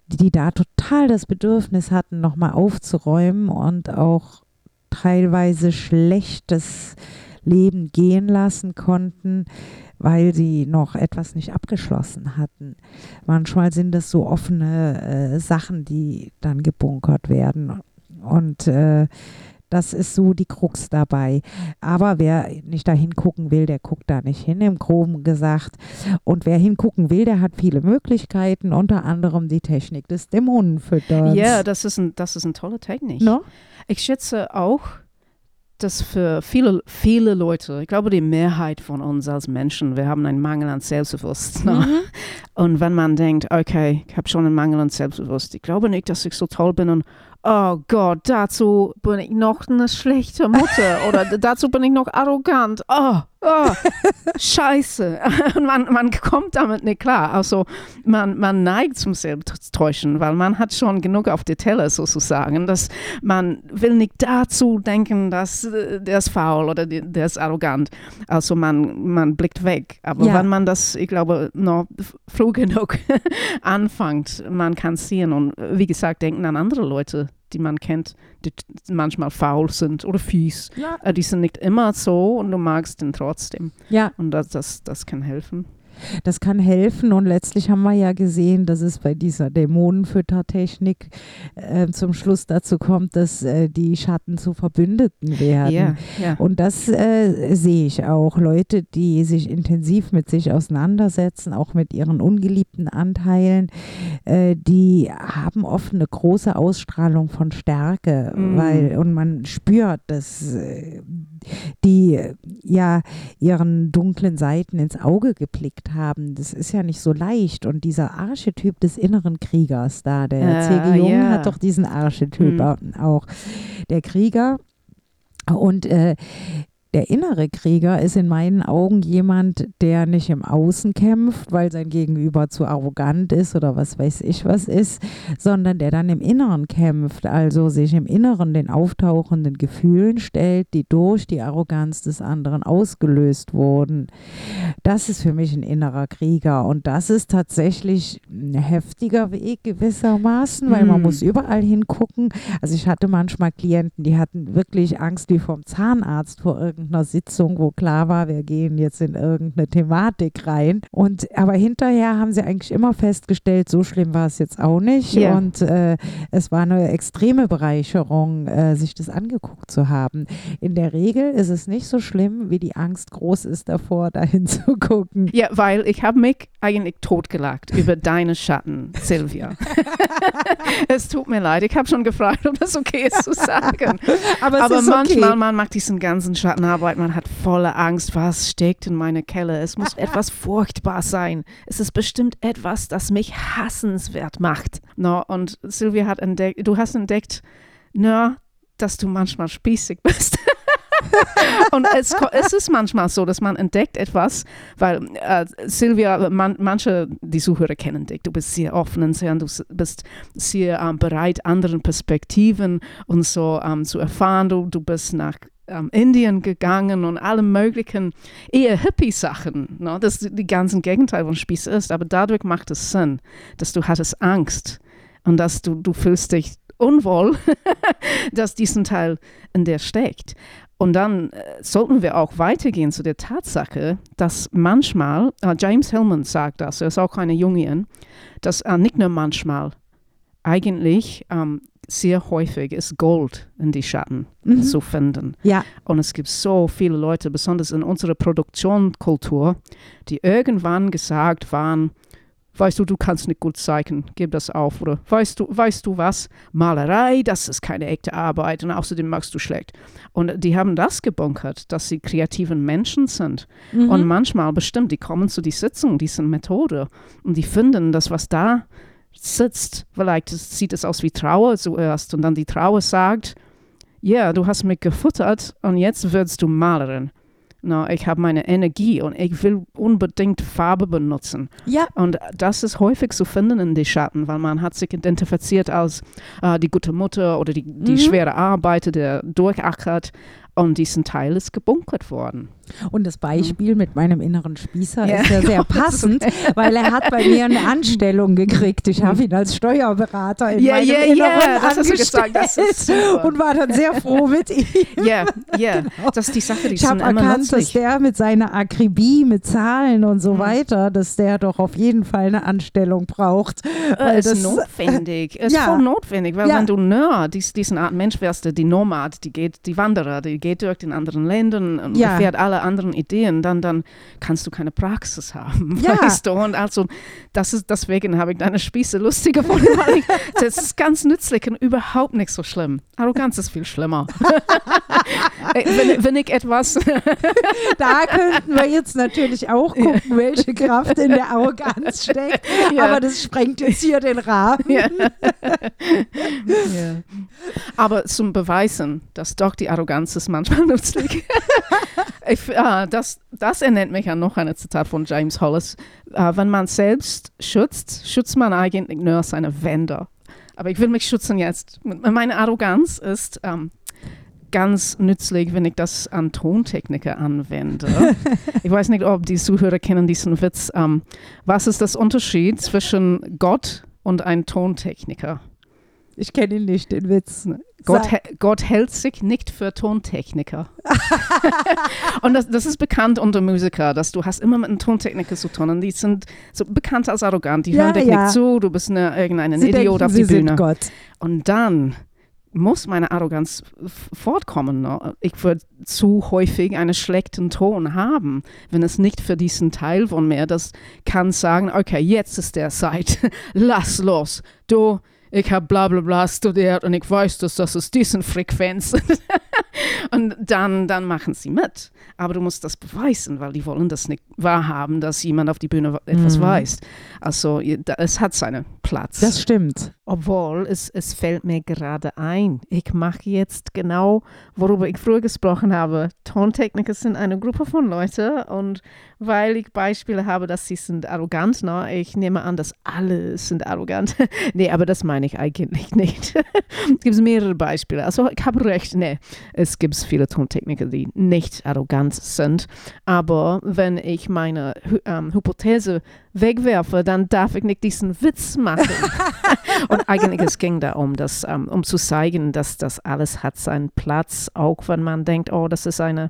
die, die da total das Bedürfnis hatten, nochmal aufzuräumen und auch teilweise schlechtes Leben gehen lassen konnten, weil sie noch etwas nicht abgeschlossen hatten. Manchmal sind das so offene äh, Sachen, die dann gebunkert werden. Und äh, das ist so die Krux dabei. Aber wer nicht da hingucken will, der guckt da nicht hin, im Groben gesagt. Und wer hingucken will, der hat viele Möglichkeiten, unter anderem die Technik des Dämonenfütterns. Ja, das ist, ein, das ist eine tolle Technik. No? Ich schätze auch, dass für viele, viele Leute, ich glaube, die Mehrheit von uns als Menschen, wir haben einen Mangel an Selbstbewusstsein. Mhm. Und wenn man denkt, okay, ich habe schon einen Mangel an Selbstbewusstsein, ich glaube nicht, dass ich so toll bin und oh Gott, dazu bin ich noch eine schlechte Mutter oder dazu bin ich noch arrogant. Oh, oh scheiße. Und man, man kommt damit nicht klar. Also man, man neigt zum Selbsttäuschen, weil man hat schon genug auf der Teller sozusagen, dass man will nicht dazu denken, dass äh, der ist faul oder der ist arrogant. Also man, man blickt weg. Aber Ja. wenn man das, ich glaube, noch früh genug anfängt, man kann sehen und wie gesagt, denken an andere Leute, die man kennt, die manchmal faul sind oder fies. Ja. Äh, Die sind nicht immer so und du magst ihn trotzdem. ja, Und das, das, das kann helfen. Das kann helfen. Und letztlich haben wir ja gesehen, dass es bei dieser Dämonenfüttertechnik äh, zum Schluss dazu kommt, dass äh, die Schatten zu Verbündeten werden. Ja, ja. Und das äh, sehe ich auch. Leute, die sich intensiv mit sich auseinandersetzen, auch mit ihren ungeliebten Anteilen, äh, die haben oft eine große Ausstrahlung von Stärke, Mm. weil und man spürt, dass äh, die ja ihren dunklen Seiten ins Auge geblickt haben. Das ist ja nicht so leicht. Und dieser Archetyp des inneren Kriegers da, der Ja, C.G. Jung ja. hat doch diesen Archetyp Mm. auch. Der Krieger und äh, der innere Krieger ist in meinen Augen jemand, der nicht im Außen kämpft, weil sein Gegenüber zu arrogant ist oder was weiß ich was ist, sondern der dann im Inneren kämpft, also sich im Inneren den auftauchenden Gefühlen stellt, die durch die Arroganz des anderen ausgelöst wurden. Das ist für mich ein innerer Krieger und das ist tatsächlich ein heftiger Weg gewissermaßen, weil man Mm. muss überall hingucken. Also ich hatte manchmal Klienten, die hatten wirklich Angst wie vom Zahnarzt vor irgendeiner Sitzung, wo klar war, wir gehen jetzt in irgendeine Thematik rein. Und aber hinterher haben sie eigentlich immer festgestellt, so schlimm war es jetzt auch nicht. Ja. Und äh, es war eine extreme Bereicherung, äh, sich das angeguckt zu haben. In der Regel ist es nicht so schlimm, wie die Angst groß ist davor, dahin zu gucken. Ja, weil ich habe mich eigentlich totgelacht über deine Schatten, Silvia. es tut mir leid, ich habe schon gefragt, ob das okay ist zu sagen. Aber, Aber manchmal, okay. man macht diesen ganzen Schattenarbeit, man hat volle Angst, was steckt in meiner Keller. Es muss etwas furchtbar sein. Es ist bestimmt etwas, das mich hassenswert macht. No, und Silvia hat entdeckt, du hast entdeckt, na, dass du manchmal spießig bist. und es, es ist manchmal so, dass man entdeckt etwas, weil äh, Silvia, man, manche, die Zuhörer kennen dich, du bist sehr offen und sehr, du bist sehr ähm, bereit, anderen Perspektiven und so ähm, zu erfahren. Du, du bist nach ähm, Indien gegangen und alle möglichen eher Hippie-Sachen. Ne? Das ist die ganzen Gegenteil von Spieß ist, aber dadurch macht es Sinn, dass du hattest Angst und dass du, du fühlst dich unwohl, dass diesen Teil in dir steckt. Und dann äh, sollten wir auch weitergehen zu der Tatsache, dass manchmal, äh, James Hillman sagt das, er ist auch eine Jungian, dass äh, nicht nur manchmal, eigentlich ähm, sehr häufig ist Gold in die Schatten Mhm. zu finden. Ja, Und es gibt so viele Leute, besonders in unserer Produktionskultur, die irgendwann gesagt waren, weißt du, du kannst nicht gut zeichnen, gib das auf. Oder weißt du, weißt du was, Malerei, das ist keine echte Arbeit und außerdem magst du schlecht. Und die haben das gebunkert, dass sie kreativen Menschen sind. Mhm. Und manchmal bestimmt, die kommen zu die Sitzung, diese Methode und die finden, dass was da sitzt, vielleicht sieht es aus wie Trauer zuerst und dann die Trauer sagt, ja, du hast mich gefuttert und jetzt wirst du Malerin. No, ich habe meine Energie und ich will unbedingt Farbe benutzen. ja, Und das ist häufig zu finden in die Schatten, weil man hat sich identifiziert als äh, die gute Mutter oder die, die Mhm. schwere Arbeiter, der durchackert. Und diesen Teil ist gebunkert worden. Und das Beispiel mit meinem inneren Spießer Ja. ist ja sehr passend, weil er hat bei mir eine Anstellung gekriegt. Ich habe ihn als Steuerberater in Ja, meinem ja, Inneren du gesagt, das ist angestellt und war dann sehr froh mit ihm. Ja, ja, das ist die Sache, die Ich habe erkannt, dass der mit seiner Akribie, mit Zahlen und so Mhm. weiter, dass der doch auf jeden Fall eine Anstellung braucht. Weil Äh, ist das- notwendig. Ist Ja. voll notwendig, weil Ja. wenn du nur dies, diesen Art Mensch wärst, die Nomad, die geht, die Wanderer, die geht durch den anderen Ländern und Ja. erfährt alle anderen Ideen, dann, dann kannst du keine Praxis haben, Ja. weißt du? Und also, das ist, deswegen habe ich deine Spieße lustig gefunden, das ist ganz nützlich und überhaupt nicht so schlimm. Arroganz ist viel schlimmer. Äh, wenn, wenn ich etwas, Da könnten wir jetzt natürlich auch gucken, welche Kraft in der Arroganz steckt. Ja. Aber das sprengt jetzt hier den Rahmen. Ja. ja. Aber zum Beweisen, dass doch die Arroganz ist manchmal nützlich. ich, ah, das, das erinnert mich an noch ein Zitat von James Hollis. Äh, wenn man selbst schützt, schützt man eigentlich nur seine Wände. Aber ich will mich schützen jetzt. Meine Arroganz ist ähm, ganz nützlich, wenn ich das an Tontechniker anwende. ich weiß nicht, ob die Zuhörer kennen diesen Witz. Ähm, was ist das Unterschied zwischen Gott und ein Tontechniker? Ich kenne ihn nicht, den Witz. Gott, Sag- hä- Gott hält sich nicht für Tontechniker. und das, das ist bekannt unter Musiker, dass du hast immer mit einem Tontechniker zu tun und die sind so bekannt als arrogant. Die Ja, hören dich ja. nicht zu, du bist eine, irgendein Sie Idiot denken, auf sie die sind Bühne. Gott. Und dann muss meine Arroganz fortkommen. Ne? Ich würde zu häufig einen schlechten Ton haben, wenn es nicht für diesen Teil von mir, das kann sagen, okay, jetzt ist der Zeit, lass los. Du, ich habe bla bla bla studiert und ich weiß, dass das ist diesen Frequenz. und dann, dann machen sie mit. Aber du musst das beweisen, weil die wollen das nicht wahrhaben, dass jemand auf die Bühne etwas Mhm. weiß. Also es hat seinen Platz. Das stimmt. Obwohl, es, es fällt mir gerade ein, ich mache jetzt genau, worüber ich früher gesprochen habe. Tontechniker sind eine Gruppe von Leuten und weil ich Beispiele habe, dass sie sind arrogant, ne? ich nehme an, dass alle sind arrogant. nee, aber das meine ich eigentlich nicht. es gibt mehrere Beispiele. Also ich habe recht, nee, es gibt viele Tontechniker, die nicht arrogant sind. Aber wenn ich meine ähm, Hypothese wegwerfe, dann darf ich nicht diesen Witz machen. Und eigentlich es ging darum, dass, ähm, um zu zeigen, dass das alles hat seinen Platz, auch wenn man denkt, oh, das ist eine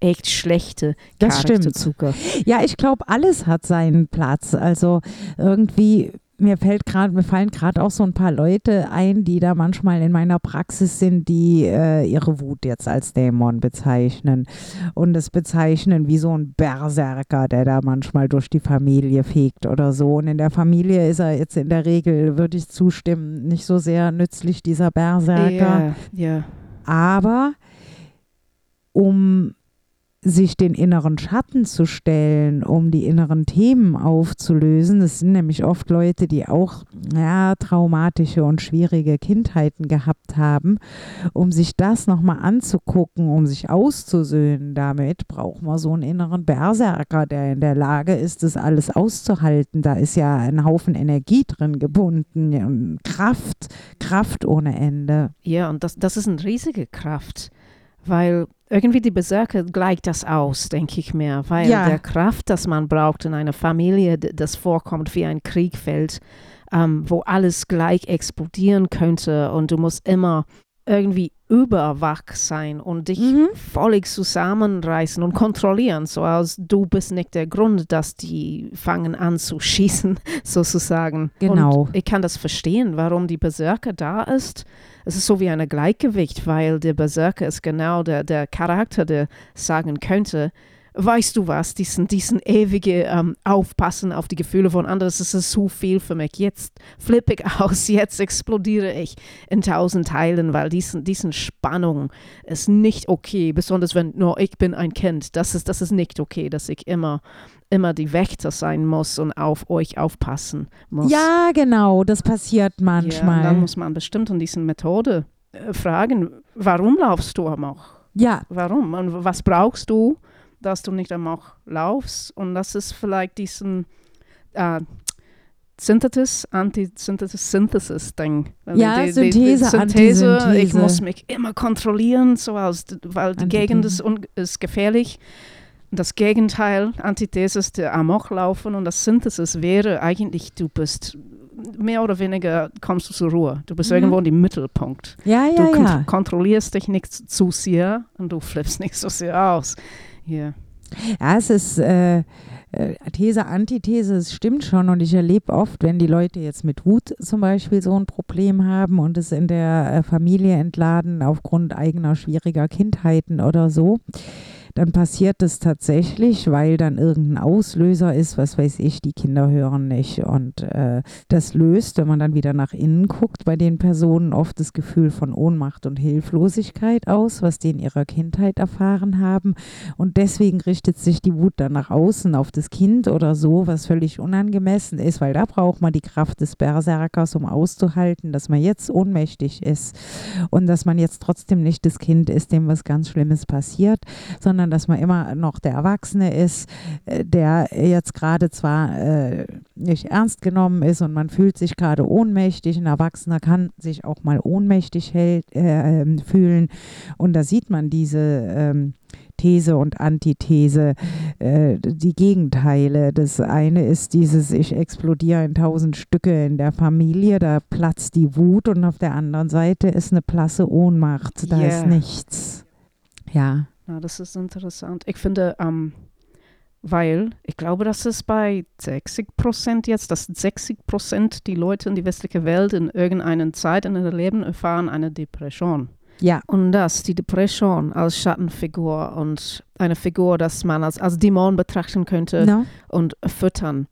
echt schlechte Das stimmt. Charakterzucker. Ja, ich glaube, alles hat seinen Platz. Also irgendwie, mir fällt gerade, mir fallen gerade auch so ein paar Leute ein, die da manchmal in meiner Praxis sind, die äh, ihre Wut jetzt als Dämon bezeichnen und es bezeichnen wie so ein Berserker, der da manchmal durch die Familie fegt oder so. Und in der Familie ist er jetzt in der Regel, würde ich zustimmen, nicht so sehr nützlich, dieser Berserker. Ja, ja. Aber um sich den inneren Schatten zu stellen, um die inneren Themen aufzulösen. Das sind nämlich oft Leute, die auch ja, traumatische und schwierige Kindheiten gehabt haben. Um sich das nochmal anzugucken, um sich auszusöhnen damit, braucht man so einen inneren Berserker, der in der Lage ist, das alles auszuhalten. Da ist ja ein Haufen Energie drin gebunden und Kraft, Kraft ohne Ende. Ja, und das, das ist eine riesige Kraft, weil irgendwie die Berserker gleicht das aus, denke ich mir, weil Ja. der Kraft, das man braucht in einer Familie, das vorkommt wie ein Kriegfeld, ähm, wo alles gleich explodieren könnte und du musst immer irgendwie überwach sein und dich Mhm. völlig zusammenreißen und kontrollieren, so als du bist nicht der Grund, dass die fangen an zu schießen, sozusagen. Genau. Und ich kann das verstehen, warum die Berserker da ist. Es ist so wie ein Gleichgewicht, weil der Berserker ist genau der, der Charakter, der sagen könnte, weißt du was, diesen, diesen ewige ähm, Aufpassen auf die Gefühle von anderen, das ist zu viel für mich. Jetzt flippe ich aus, jetzt explodiere ich in tausend Teilen, weil diesen, diesen Spannung ist nicht okay, besonders wenn nur ich bin ein Kind. Das ist, das ist nicht okay, dass ich immer, immer die Wächter sein muss und auf euch aufpassen muss. Ja, genau, das passiert Ja, manchmal. dann muss man bestimmt an diesen Methode äh, fragen, warum laufst du amok? ja, Warum? Und was brauchst du, dass du nicht amok laufst? Und das ist vielleicht diesen, äh, Synthesis, Antisynthesis, Synthesis-Ding. Ja, Synthese, Synthese, ich Antisynthese. muss mich immer kontrollieren, so als, weil die. Gegend ist, ist gefährlich. Das Gegenteil, Antithese ist der Amoklaufen und das Synthesis wäre eigentlich, du bist mehr oder weniger, kommst du zur Ruhe. Du bist Mhm. irgendwo im Mittelpunkt. Ja, Du ja, kont ja. kontrollierst dich nicht zu sehr und du flippst nicht so sehr aus. Ja. Ja, es ist äh, äh, These, Antithese, es stimmt schon. Und ich erlebe oft, wenn die Leute jetzt mit Wut zum Beispiel so ein Problem haben und es in der äh, Familie entladen aufgrund eigener schwieriger Kindheiten oder so, dann passiert es tatsächlich, weil dann irgendein Auslöser ist, was weiß ich, die Kinder hören nicht. Und äh, das löst, wenn man dann wieder nach innen guckt, bei den Personen oft das Gefühl von Ohnmacht und Hilflosigkeit aus, was die in ihrer Kindheit erfahren haben. Und deswegen richtet sich die Wut dann nach außen auf das Kind oder so, was völlig unangemessen ist, weil da braucht man die Kraft des Berserkers, um auszuhalten, dass man jetzt ohnmächtig ist und dass man jetzt trotzdem nicht das Kind ist, dem was ganz Schlimmes passiert, sondern dass man immer noch der Erwachsene ist, äh, der jetzt gerade zwar äh, nicht ernst genommen ist und man fühlt sich gerade ohnmächtig. Ein Erwachsener kann sich auch mal ohnmächtig hält, äh, ähm, fühlen und da sieht man diese ähm, These und Antithese, äh, die Gegenteile. Das eine ist dieses, ich explodiere in tausend Stücke in der Familie, da platzt die Wut und auf der anderen Seite ist eine blasse Ohnmacht, da ist Yeah. nichts. Ja. Ja, das ist interessant. Ich finde, ähm, weil ich glaube, das ist bei 60 Prozent jetzt, dass 60 Prozent die Leute in die westliche Welt in irgendeiner Zeit in ihrem Leben erfahren eine Depression. Ja, Und das, die Depression als Schattenfigur und eine Figur, das man als, als Dämon betrachten könnte no? und füttern.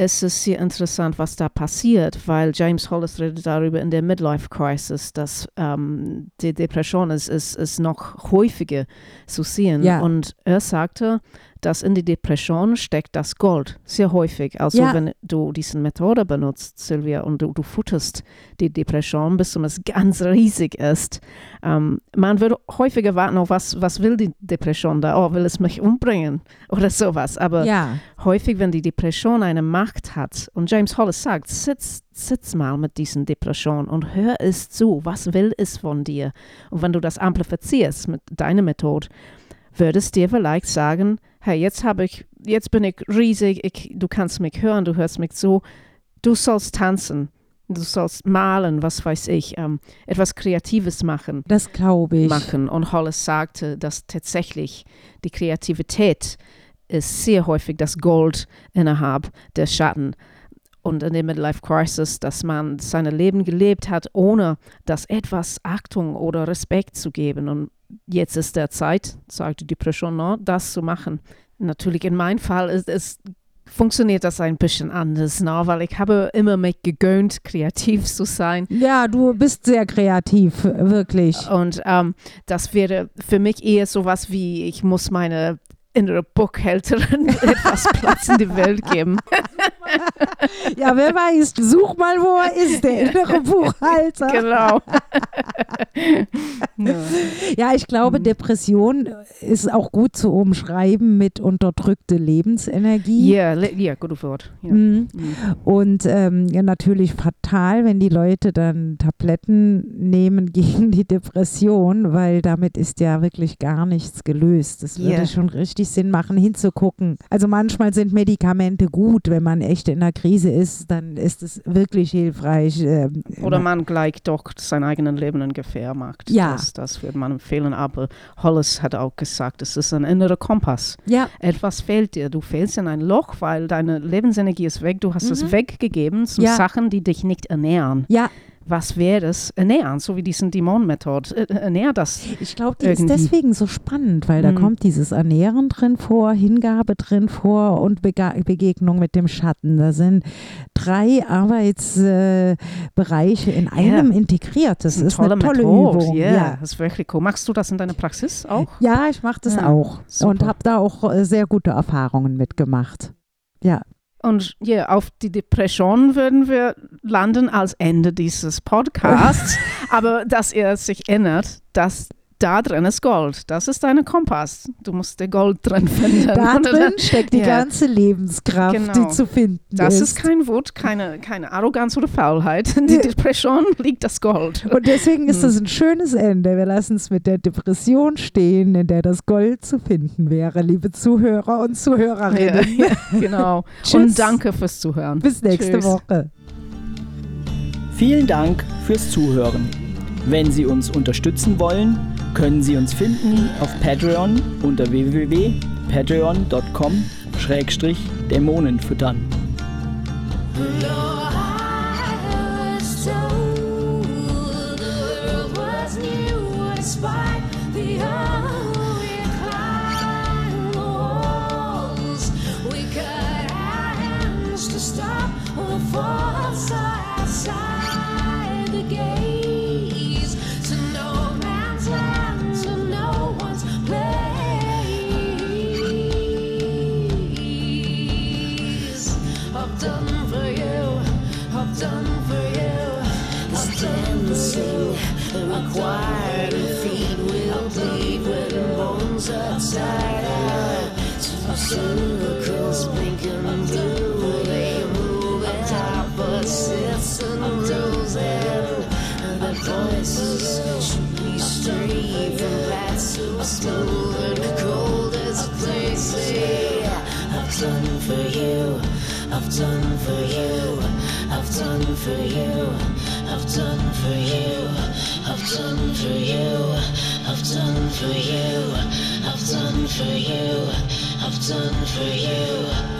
Es ist sehr interessant, was da passiert, weil James Hollis redet darüber in der Midlife Crisis, dass ähm, die Depression ist, ist, ist noch häufiger zu sehen. Ja. Und er sagte, dass in die Depression steckt das Gold, sehr häufig. Also Ja. wenn du diese Methode benutzt, Sylvia, und du, du futterst die Depression, bis es ganz riesig ist. Ähm, man würde häufiger warten, oh, was, was will die Depression da? Oh, will es mich umbringen? Oder sowas. Aber ja. häufig, wenn die Depression eine Macht hat, und James Hollis sagt, sitz, sitz mal mit diesen Depressionen und hör es zu, was will es von dir? Und wenn du das amplifizierst mit deiner Methode, würdest dir vielleicht sagen, hey, jetzt habe ich, jetzt bin ich riesig, ich, du kannst mich hören, du hörst mich zu, du sollst tanzen, du sollst malen, was weiß ich, ähm, etwas Kreatives machen Das glaube ich. machen. Und Hollis sagte, dass tatsächlich die Kreativität ist sehr häufig das Gold innerhalb der Schatten. Und in der Midlife Crisis, dass man sein Leben gelebt hat, ohne das etwas Achtung oder Respekt zu geben. Und jetzt ist der Zeit, sagt die no, das zu machen. Natürlich in meinem Fall ist es funktioniert das ein bisschen anders, no? weil ich habe immer mich gegönnt, kreativ zu sein. Ja, du bist sehr kreativ, wirklich. Und ähm, das wäre für mich eher sowas wie, ich muss meine innere Buchhälterin etwas Platz in die Welt geben. Ja, wer weiß, such mal, wo er ist, der innere Buchhalter. genau. Ja. Ich glaube, Mhm. Depression ist auch gut zu umschreiben mit unterdrückte Lebensenergie. Ja, le- ja, gutes Wort. Ja. Mhm. Mhm. Und ähm, ja, natürlich fatal, wenn die Leute dann Tabletten nehmen gegen die Depression, weil damit ist ja wirklich gar nichts gelöst. Das würde schon richtig Sinn machen, hinzugucken. Also manchmal sind Medikamente gut, wenn man echt in einer Krise ist, dann ist es wirklich hilfreich. ähm, Oder man gleich doch sein eigenes Leben in Gefahr macht. Ja. Das, das würde man empfehlen. Aber Hollis hat auch gesagt, es ist ein innerer Kompass. ja, Etwas fehlt dir. Du fällst in ein Loch, weil deine Lebensenergie ist weg. Du hast Mhm. es weggegeben zu Ja. Sachen, die dich nicht ernähren. ja, Was wäre es? Ernähren, so wie diesen Dämonenmethode. Äh, Ernähr das. ich glaube, die ist Irgendwie. deswegen so spannend, weil da Mhm. kommt dieses Ernähren drin vor, Hingabe drin vor und Bega Begegnung mit dem Schatten. Da sind drei Arbeitsbereiche äh, in einem integriert. Das ist eine tolle Methode. Übung. Ja, Ja. das ist wirklich cool. Machst du das in deiner Praxis auch? Ja, ich mache das Ja, auch super. und habe da auch äh, sehr gute Erfahrungen mitgemacht. Ja, Und ja, auf die Depression würden wir landen als Ende dieses Podcasts. Aber dass ihr sich erinnert, dass da drin ist Gold. Das ist dein Kompass. Du musst den Gold drin finden. Da drin steckt die Ja. ganze Lebenskraft, Genau. die zu finden Das ist. ist kein Wut, keine, keine Arroganz oder Faulheit. In die Depression liegt das Gold. Und deswegen ist Hm. das ein schönes Ende. Wir lassen es mit der Depression stehen, in der das Gold zu finden wäre, liebe Zuhörer und Ja, Zuhörerinnen. ja, genau. Tschüss. Und danke fürs Zuhören. Bis nächste Tschüss. Woche. Vielen Dank fürs Zuhören. Wenn Sie uns unterstützen wollen, können Sie uns finden auf Patreon unter www.patreon.com-dämonen füttern. Stop the force outside the gaze blinking they move rules and the should be straight. I've done for you, I've done for you, I've done for you, I've done for you, I've done for you, I've done for you, I've done for you, I've done for you.